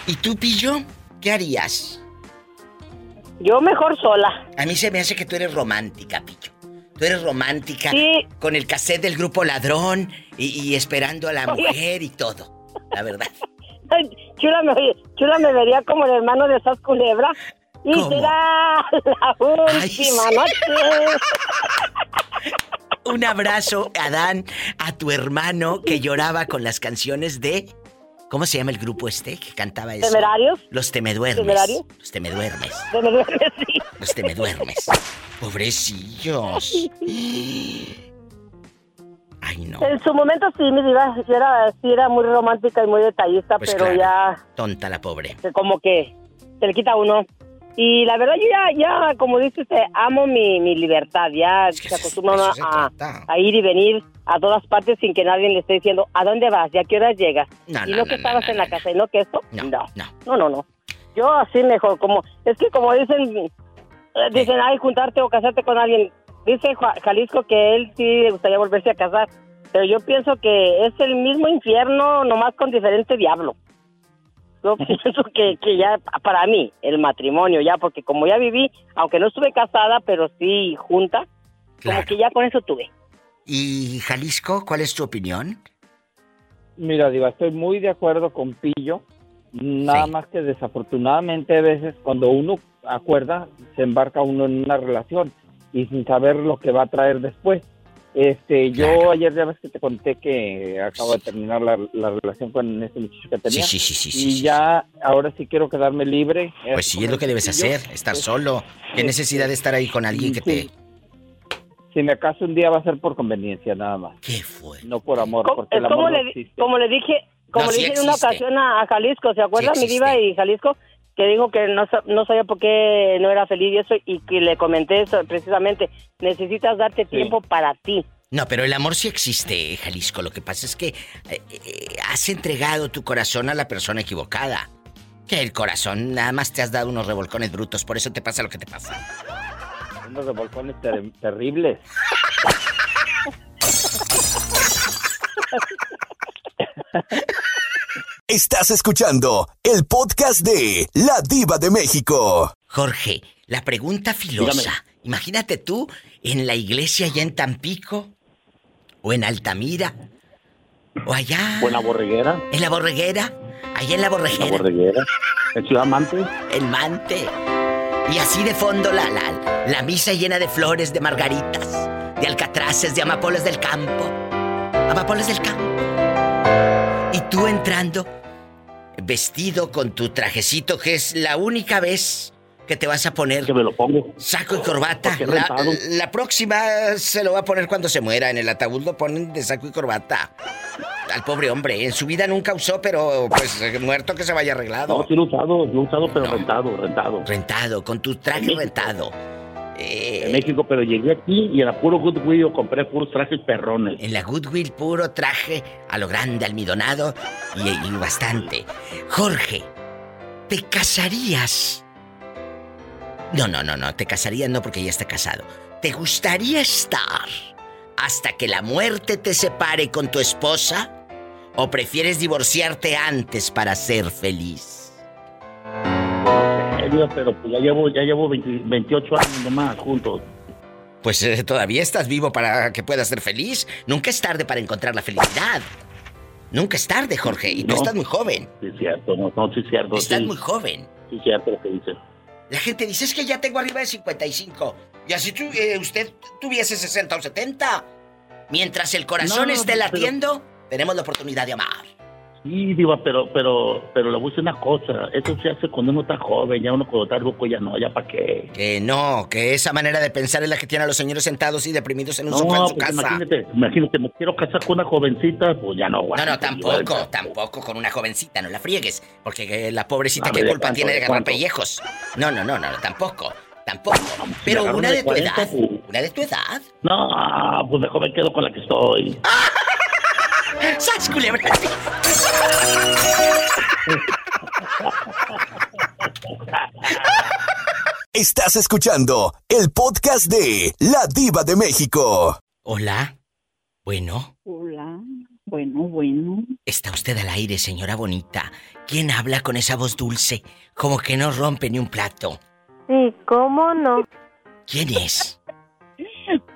¿Y tú, Pillo? ¿Qué harías? Yo mejor sola. A mí se me hace que tú eres romántica, Pillo. Tú eres romántica. Sí. Con el cassette del grupo Ladrón y, y esperando a la mujer y todo. La verdad. Chula me, chula me vería como el hermano de esas culebras. Y ¿Cómo? será la última noche. Un abrazo, Adán, a tu hermano que lloraba con las canciones de. ¿Cómo se llama el grupo este que cantaba eso? ¿Temerarios? Los temeduermes. ¿Temerarios? Los temeduermes. De me duele, sí. Los temeduermes. Pobrecillos. [LAUGHS] Ay, no. En su momento sí, mi diva, era, sí era muy romántica y muy detallista, Pues pero claro. ya Tonta la pobre. como que se le quita uno. Y la verdad yo ya, ya como dices, eh, amo mi, mi libertad. Ya se acostumbra a, a ir y venir a todas partes sin que nadie le esté diciendo ¿a dónde vas? ¿Y a qué hora llegas? No, y no, que no, estabas en la casa y no que esto. No, no, no. no, no, no. Yo así mejor, como es que como dicen, eh, dicen, ay, juntarte o casarte con alguien. Dice Ju- Jalisco que él sí le gustaría volverse a casar, pero yo pienso que es el mismo infierno, nomás con diferente diablo. Yo [LAUGHS] pienso que, que ya, para mí, el matrimonio, ya, porque como ya viví, aunque no estuve casada, pero sí junta, como que ya con eso tuve. ¿Y Jalisco, cuál es tu opinión? Mira, Diva, estoy muy de acuerdo con Pillo. Nada más que desafortunadamente a veces cuando uno acuerda, se embarca uno en una relación y sin saber lo que va a traer después. Este, yo ayer ya ves que te conté que acabo de terminar la, la relación con este muchacho que tenía. Sí, sí, sí, sí, Y sí, sí, ya, ahora sí quiero quedarme libre. Pues sí, es lo que debes hacer, estar solo. ¿Qué necesidad de estar ahí con alguien que te... Si me acaso un día va a ser por conveniencia nada más. ¿Qué fue? No por amor, porque el como amor no le, existe. como le dije, como No, le sí dije en una ocasión a, a Jalisco, ¿se acuerda Sí mi diva y Jalisco? Que dijo que no, no sabía por qué no era feliz y eso, y que le comenté eso precisamente. Necesitas darte tiempo para ti. No, pero el amor sí existe, Jalisco. Lo que pasa es que eh, eh, has entregado tu corazón a la persona equivocada. Que el corazón nada más te has dado unos revolcones brutos, por eso te pasa lo que te pasa. Unos revolcones ter- terribles. [LAUGHS] Estás escuchando el podcast de La Diva de México. Jorge, la pregunta filosa. Dígame. Imagínate tú en la iglesia allá en Tampico, o en Altamira, o allá. ¿O en la borreguera? En la borreguera, allá en la borreguera. La borreguera. ¿En Ciudad Mante? El mante. Y así de fondo la, la, la misa llena de flores, de margaritas, de alcatraces, de amapolas del campo. Amapolas del campo. Y tú entrando, vestido con tu trajecito, que es la única vez que te vas a poner. Que me lo pongo. Saco y corbata. La, la próxima se lo va a poner cuando se muera. En el ataúd lo ponen de saco y corbata. Al pobre hombre. En su vida nunca usó, pero pues muerto que se vaya arreglado. No, sí lo he usado, lo he usado, pero rentado, rentado. Rentado, con tu traje rentado. Eh, En México, pero llegué aquí y en la puro Goodwill yo compré puros trajes perrones. En la Goodwill puro traje a lo grande, almidonado y, y bastante. Jorge, ¿te casarías No, no, no, no, te casarías no porque ya está casado. ¿Te gustaría estar hasta que la muerte te separe con tu esposa? ¿O prefieres divorciarte antes para ser feliz? Pero pues ya llevo, ya llevo 28 años nomás juntos. Pues eh, todavía estás vivo para que puedas ser feliz. Nunca es tarde para encontrar la felicidad. Nunca es tarde, Jorge. Y tú estás muy joven. Sí, es cierto, no, no, sí, es cierto. Estás muy joven. Sí, es cierto lo que dices. La gente dice, es que ya tengo arriba de 55. Y así tú, eh, usted tuviese 60 o 70. Mientras el corazón esté latiendo, tenemos la oportunidad de amar. Sí, Diva, pero, pero, pero le voy a decir una cosa. Eso se hace cuando uno está joven, ya uno cuando está ruco ya no, ya para qué. Que no, que esa manera de pensar es la que tiene a los señores sentados y deprimidos en un sofá en su pues casa. Imagínate, imagínate, me quiero casar con una jovencita, pues ya no, No, no, tampoco, tampoco con una jovencita, no la friegues. Porque eh, la pobrecita, ¿qué culpa tiene de agarrar pellejos? No, no, no, no, tampoco. Tampoco. Pero una de tu edad. Una de tu edad. No, pues mejor me quedo con la que estoy. [LAUGHS] ¡Sas, culebra! Estás escuchando el podcast de La Diva de México. Hola. Bueno. Hola. Bueno, bueno. Está usted al aire, señora bonita. ¿Quién habla con esa voz dulce? Como que no rompe ni un plato. Sí, ¿cómo no? ¿Quién es?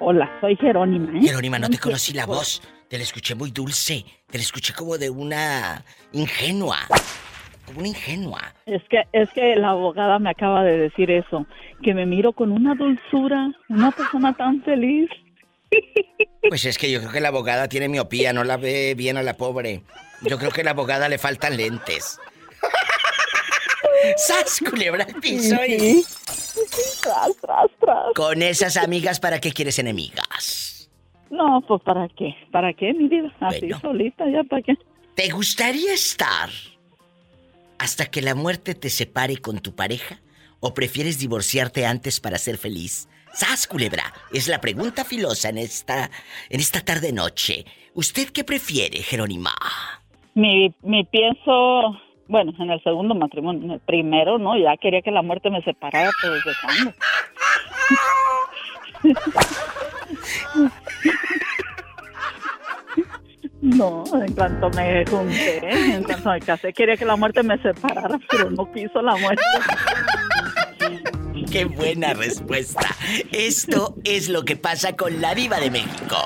Hola, soy Jerónima. ¿eh? Jerónima, no te conocí la voz. Te la escuché muy dulce. Te la escuché como de una ingenua. Como una ingenua. Es que, es que la abogada me acaba de decir eso. Que me miro con una dulzura, una persona tan feliz. Pues es que yo creo que la abogada tiene miopía, no la ve bien a la pobre. Yo creo que a la abogada le faltan lentes. [LAUGHS] ¡Sas, culebra al piso! y- Tras, tras, tras. Con esas amigas, ¿para qué quieres enemigas? No, pues ¿para qué? ¿Para qué, mi vida? Así solita, ya para qué. ¿Te gustaría estar hasta que la muerte te separe con tu pareja? ¿O prefieres divorciarte antes para ser feliz? ¡Sas, culebra! Es la pregunta filosa en esta, en esta tarde-noche. ¿Usted qué prefiere, Jerónima? Mi, mi pienso, bueno, en el segundo matrimonio, en el primero, ¿no? Ya quería que la muerte me separara, pero desde cuándo. [LAUGHS] No, en cuanto me junté, en cuanto me casé, quería que la muerte me separara, pero no quiso la muerte. ¡Qué buena respuesta! Esto es lo que pasa con la diva de México.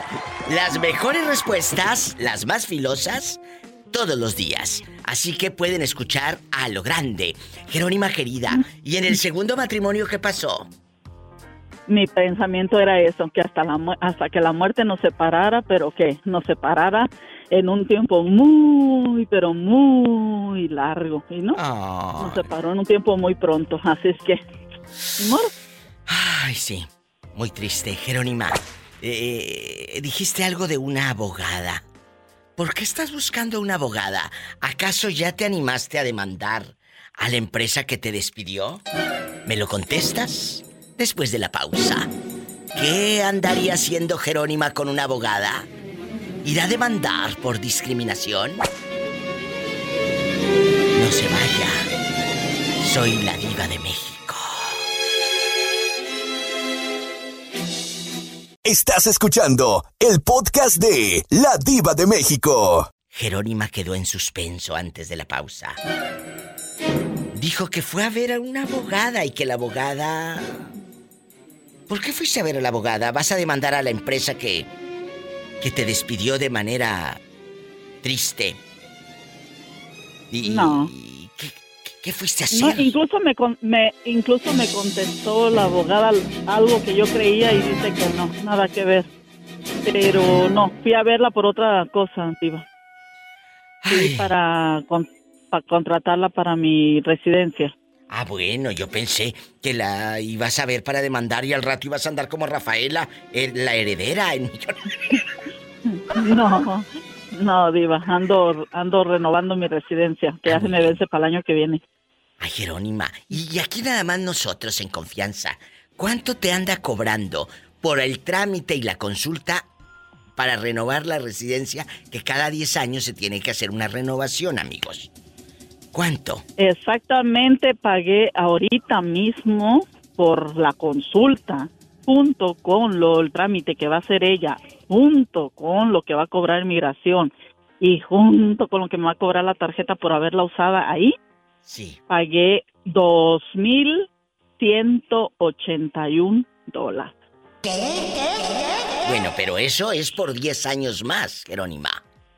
Las mejores respuestas, las más filosas, todos los días. Así que pueden escuchar a lo grande. Jerónima querida, ¿y en el segundo matrimonio qué pasó? Mi pensamiento era eso, que hasta, la, hasta que la muerte nos separara, pero que nos separara en un tiempo muy, pero muy largo. Y no, nos separó en un tiempo muy pronto. Así es que, modo. Ay, sí. Muy triste, Jerónima. Eh, dijiste algo de una abogada. ¿Por qué estás buscando una abogada? ¿Acaso ya te animaste a demandar a la empresa que te despidió? ¿Me lo contestas? Después de la pausa. ¿Qué andaría haciendo Jerónima con una abogada? ¿Irá a demandar por discriminación? No se vaya. Soy la diva de México. Estás escuchando el podcast de La Diva de México. Jerónima quedó en suspenso antes de la pausa. Dijo que fue a ver a una abogada y que la abogada... ¿Por qué fuiste a ver a la abogada? ¿Vas a demandar a la empresa que... que te despidió de manera triste? Y- No. ¿Qué fuiste a No, hacer? incluso me, me incluso me contestó la abogada algo que yo creía y dice que no, nada que ver. Pero no, fui a verla por otra cosa, Diva. Fui para, con- para contratarla para mi residencia. Ah, bueno, yo pensé que la ibas a ver para demandar y al rato ibas a andar como Rafaela, eh, la heredera. [LAUGHS] en No, no, Diva, ando, ando renovando mi residencia, que ya se me vence para el año que viene. Ay, Jerónima, y aquí nada más nosotros en confianza. ¿Cuánto te anda cobrando por el trámite y la consulta para renovar la residencia? Que cada 10 años se tiene que hacer una renovación, amigos. ¿Cuánto? Exactamente, pagué ahorita mismo por la consulta, junto con lo, el trámite que va a hacer ella, junto con lo que va a cobrar migración y junto con lo que me va a cobrar la tarjeta por haberla usada ahí, sí. pagué dos mil ciento ochenta y un dólares. Bueno, pero eso es por 10 años más, Jerónima.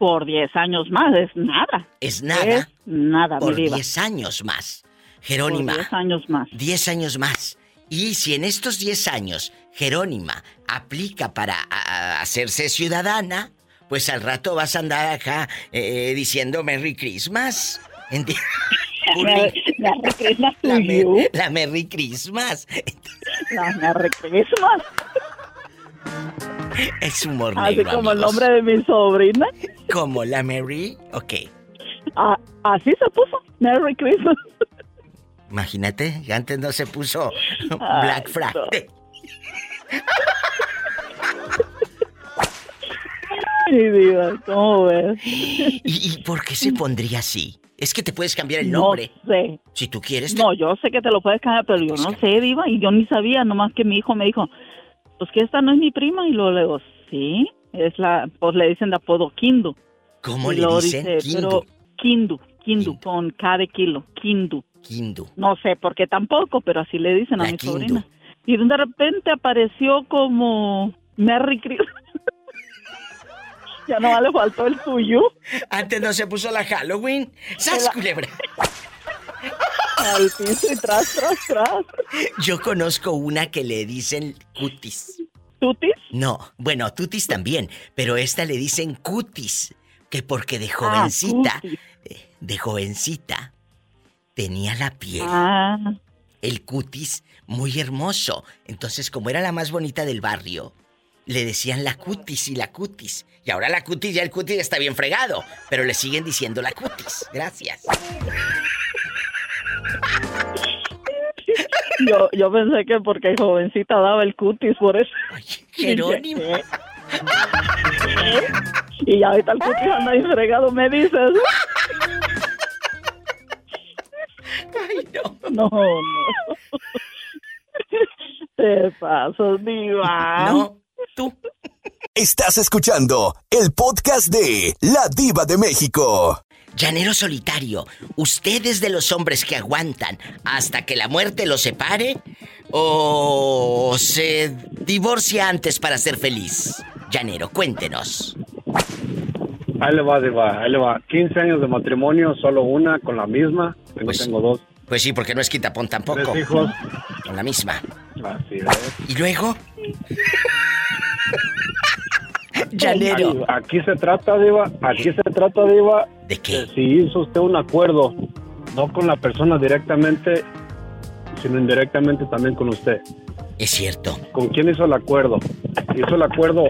Por 10 años más, es nada. Es nada. Es nada, por mi diva. 10 años más. Jerónima. Por 10 años más. 10 años más. Y si en estos 10 años Jerónima aplica para a- a hacerse ciudadana, pues al rato vas a andar acá eh, diciendo Merry Christmas. Enti- [LAUGHS] Merry Christmas la. Mer- la Merry Christmas. La Merry Christmas. [LAUGHS] [LAUGHS] Es humor Así negro, como el nombre de mi sobrina. ¿Como la Merry? Ok. Ah, así se puso. Merry Christmas. Imagínate, antes no se puso Ay, Black Friday. [LAUGHS] Ay, diva, ¿cómo ves? ¿Y, y por qué se pondría así? Es que te puedes cambiar el No nombre. sé. Si tú quieres. No, yo sé que te lo puedes cambiar, pero yo no sé, Diva, y yo ni sabía, nomás que mi hijo me dijo, pues que esta no es mi prima, y luego le digo, sí, es la, pues le dicen de apodo Kindu. ¿Cómo Y le dicen? dice, Kindu. Pero Kindu, Kindu, con K de kilo, Kindu. Kindu. No sé por qué tampoco, pero así le dicen a mi Kindu. sobrina. Y de repente apareció como Merry Christmas. [LAUGHS] ya no le faltó el tuyo. Antes no se puso la Halloween. ¡Sas, culebra! Al piso y tras, tras, tras. Yo conozco una que le dicen cutis. ¿Tutis? No, bueno, tutis también, pero esta le dicen cutis, que porque de jovencita, eh, de jovencita, tenía la piel, Ah, el cutis, muy hermoso. Entonces, como era la más bonita del barrio, le decían la cutis y la cutis. Y ahora la cutis, ya el cutis está bien fregado, pero le siguen diciendo la cutis. Gracias. Yo, yo pensé que porque jovencita daba el cutis, por eso. Jerónimo. ¿Qué? [LAUGHS] ¿Qué? Y ya ahorita el cutis anda ahí fregado, me dices. Ay, no. No, no. Te paso, diva. No, tú. Estás escuchando el podcast de La Diva de México. Llanero solitario, ¿usted es de los hombres que aguantan hasta que la muerte los separe? ¿O se divorcia antes para ser feliz? Llanero, cuéntenos. Ahí le va, Diva, ahí le va. 15 años de matrimonio, solo una con la misma. Tengo, Pues- tengo dos. Pues sí, porque no es quitapón tampoco. Tres hijos. Con la misma. Así es. ¿Y luego? Llanero. Aquí, aquí se trata, Diva, aquí se trata, Diva. ¿De qué? si hizo usted un acuerdo, no con la persona directamente, sino indirectamente también con usted. Es cierto. ¿Con quién hizo el acuerdo? ¿Hizo el acuerdo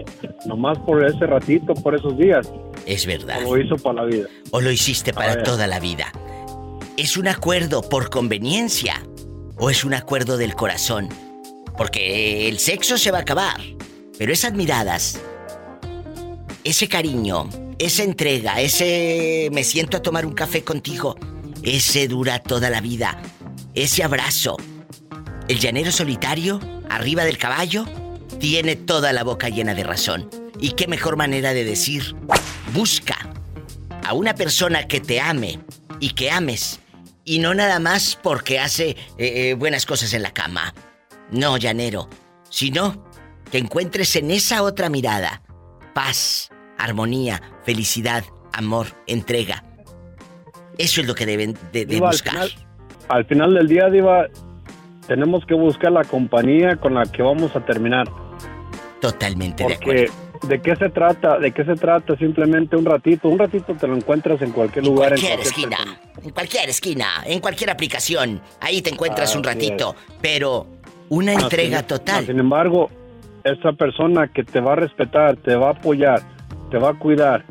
nomás por ese ratito, por esos días? Es verdad. ¿O lo hizo para la vida? ¿O lo hiciste para toda la vida? ¿Es un acuerdo por conveniencia? ¿O es un acuerdo del corazón? Porque el sexo se va a acabar. Pero esas miradas, ese cariño, esa entrega, ese me siento a tomar un café contigo, ese dura toda la vida. Ese abrazo. El llanero solitario, arriba del caballo, tiene toda la boca llena de razón. Y qué mejor manera de decir, busca a una persona que te ame y que ames. Y no nada más porque hace eh, eh, buenas cosas en la cama. No, llanero. Sino que encuentres en esa otra mirada paz, armonía, felicidad, amor, entrega. Eso es lo que deben de, de Diva, al buscar. final, al final del día, Diva, tenemos que buscar la compañía con la que vamos a terminar. Totalmente de acuerdo. ¿de qué se trata? ¿De qué se trata? Simplemente un ratito. Un ratito te lo encuentras en cualquier lugar. en cualquier cualquier esquina, en cualquier esquina, en cualquier aplicación. Ahí te encuentras un ratito. Pero una entrega sin- total. Sin embargo, esa persona que te va a respetar, te va a apoyar, te va a cuidar,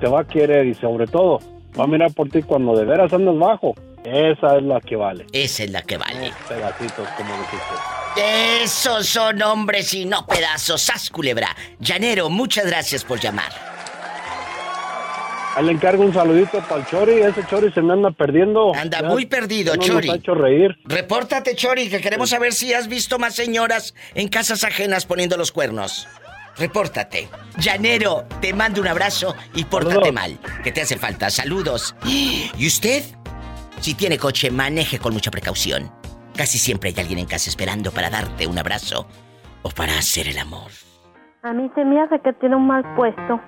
te va a querer y sobre todo va a mirar por ti cuando de veras andas bajo. Esa es la que vale. Esa es la que vale. Pedacitos, como dijiste. Esos son hombres y no pedazos. ¡Sas, culebra! Llanero, muchas gracias por llamar. Le encargo un saludito para el Chori. Ese Chori se me anda perdiendo. Anda Ya- muy perdido, no Chori. Nos ha hecho reír. Repórtate, Chori, que queremos saber si has visto más señoras en casas ajenas poniendo los cuernos. Repórtate. Llanero, te mando un abrazo y pórtate Saludos. mal, que te hace falta. Saludos. ¿Y usted? Si tiene coche, maneje con mucha precaución. Casi siempre hay alguien en casa esperando para darte un abrazo o para hacer el amor. A mí se me hace que tiene un mal puesto.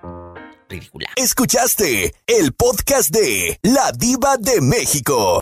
Ridícula. Escuchaste el podcast de La Diva de México.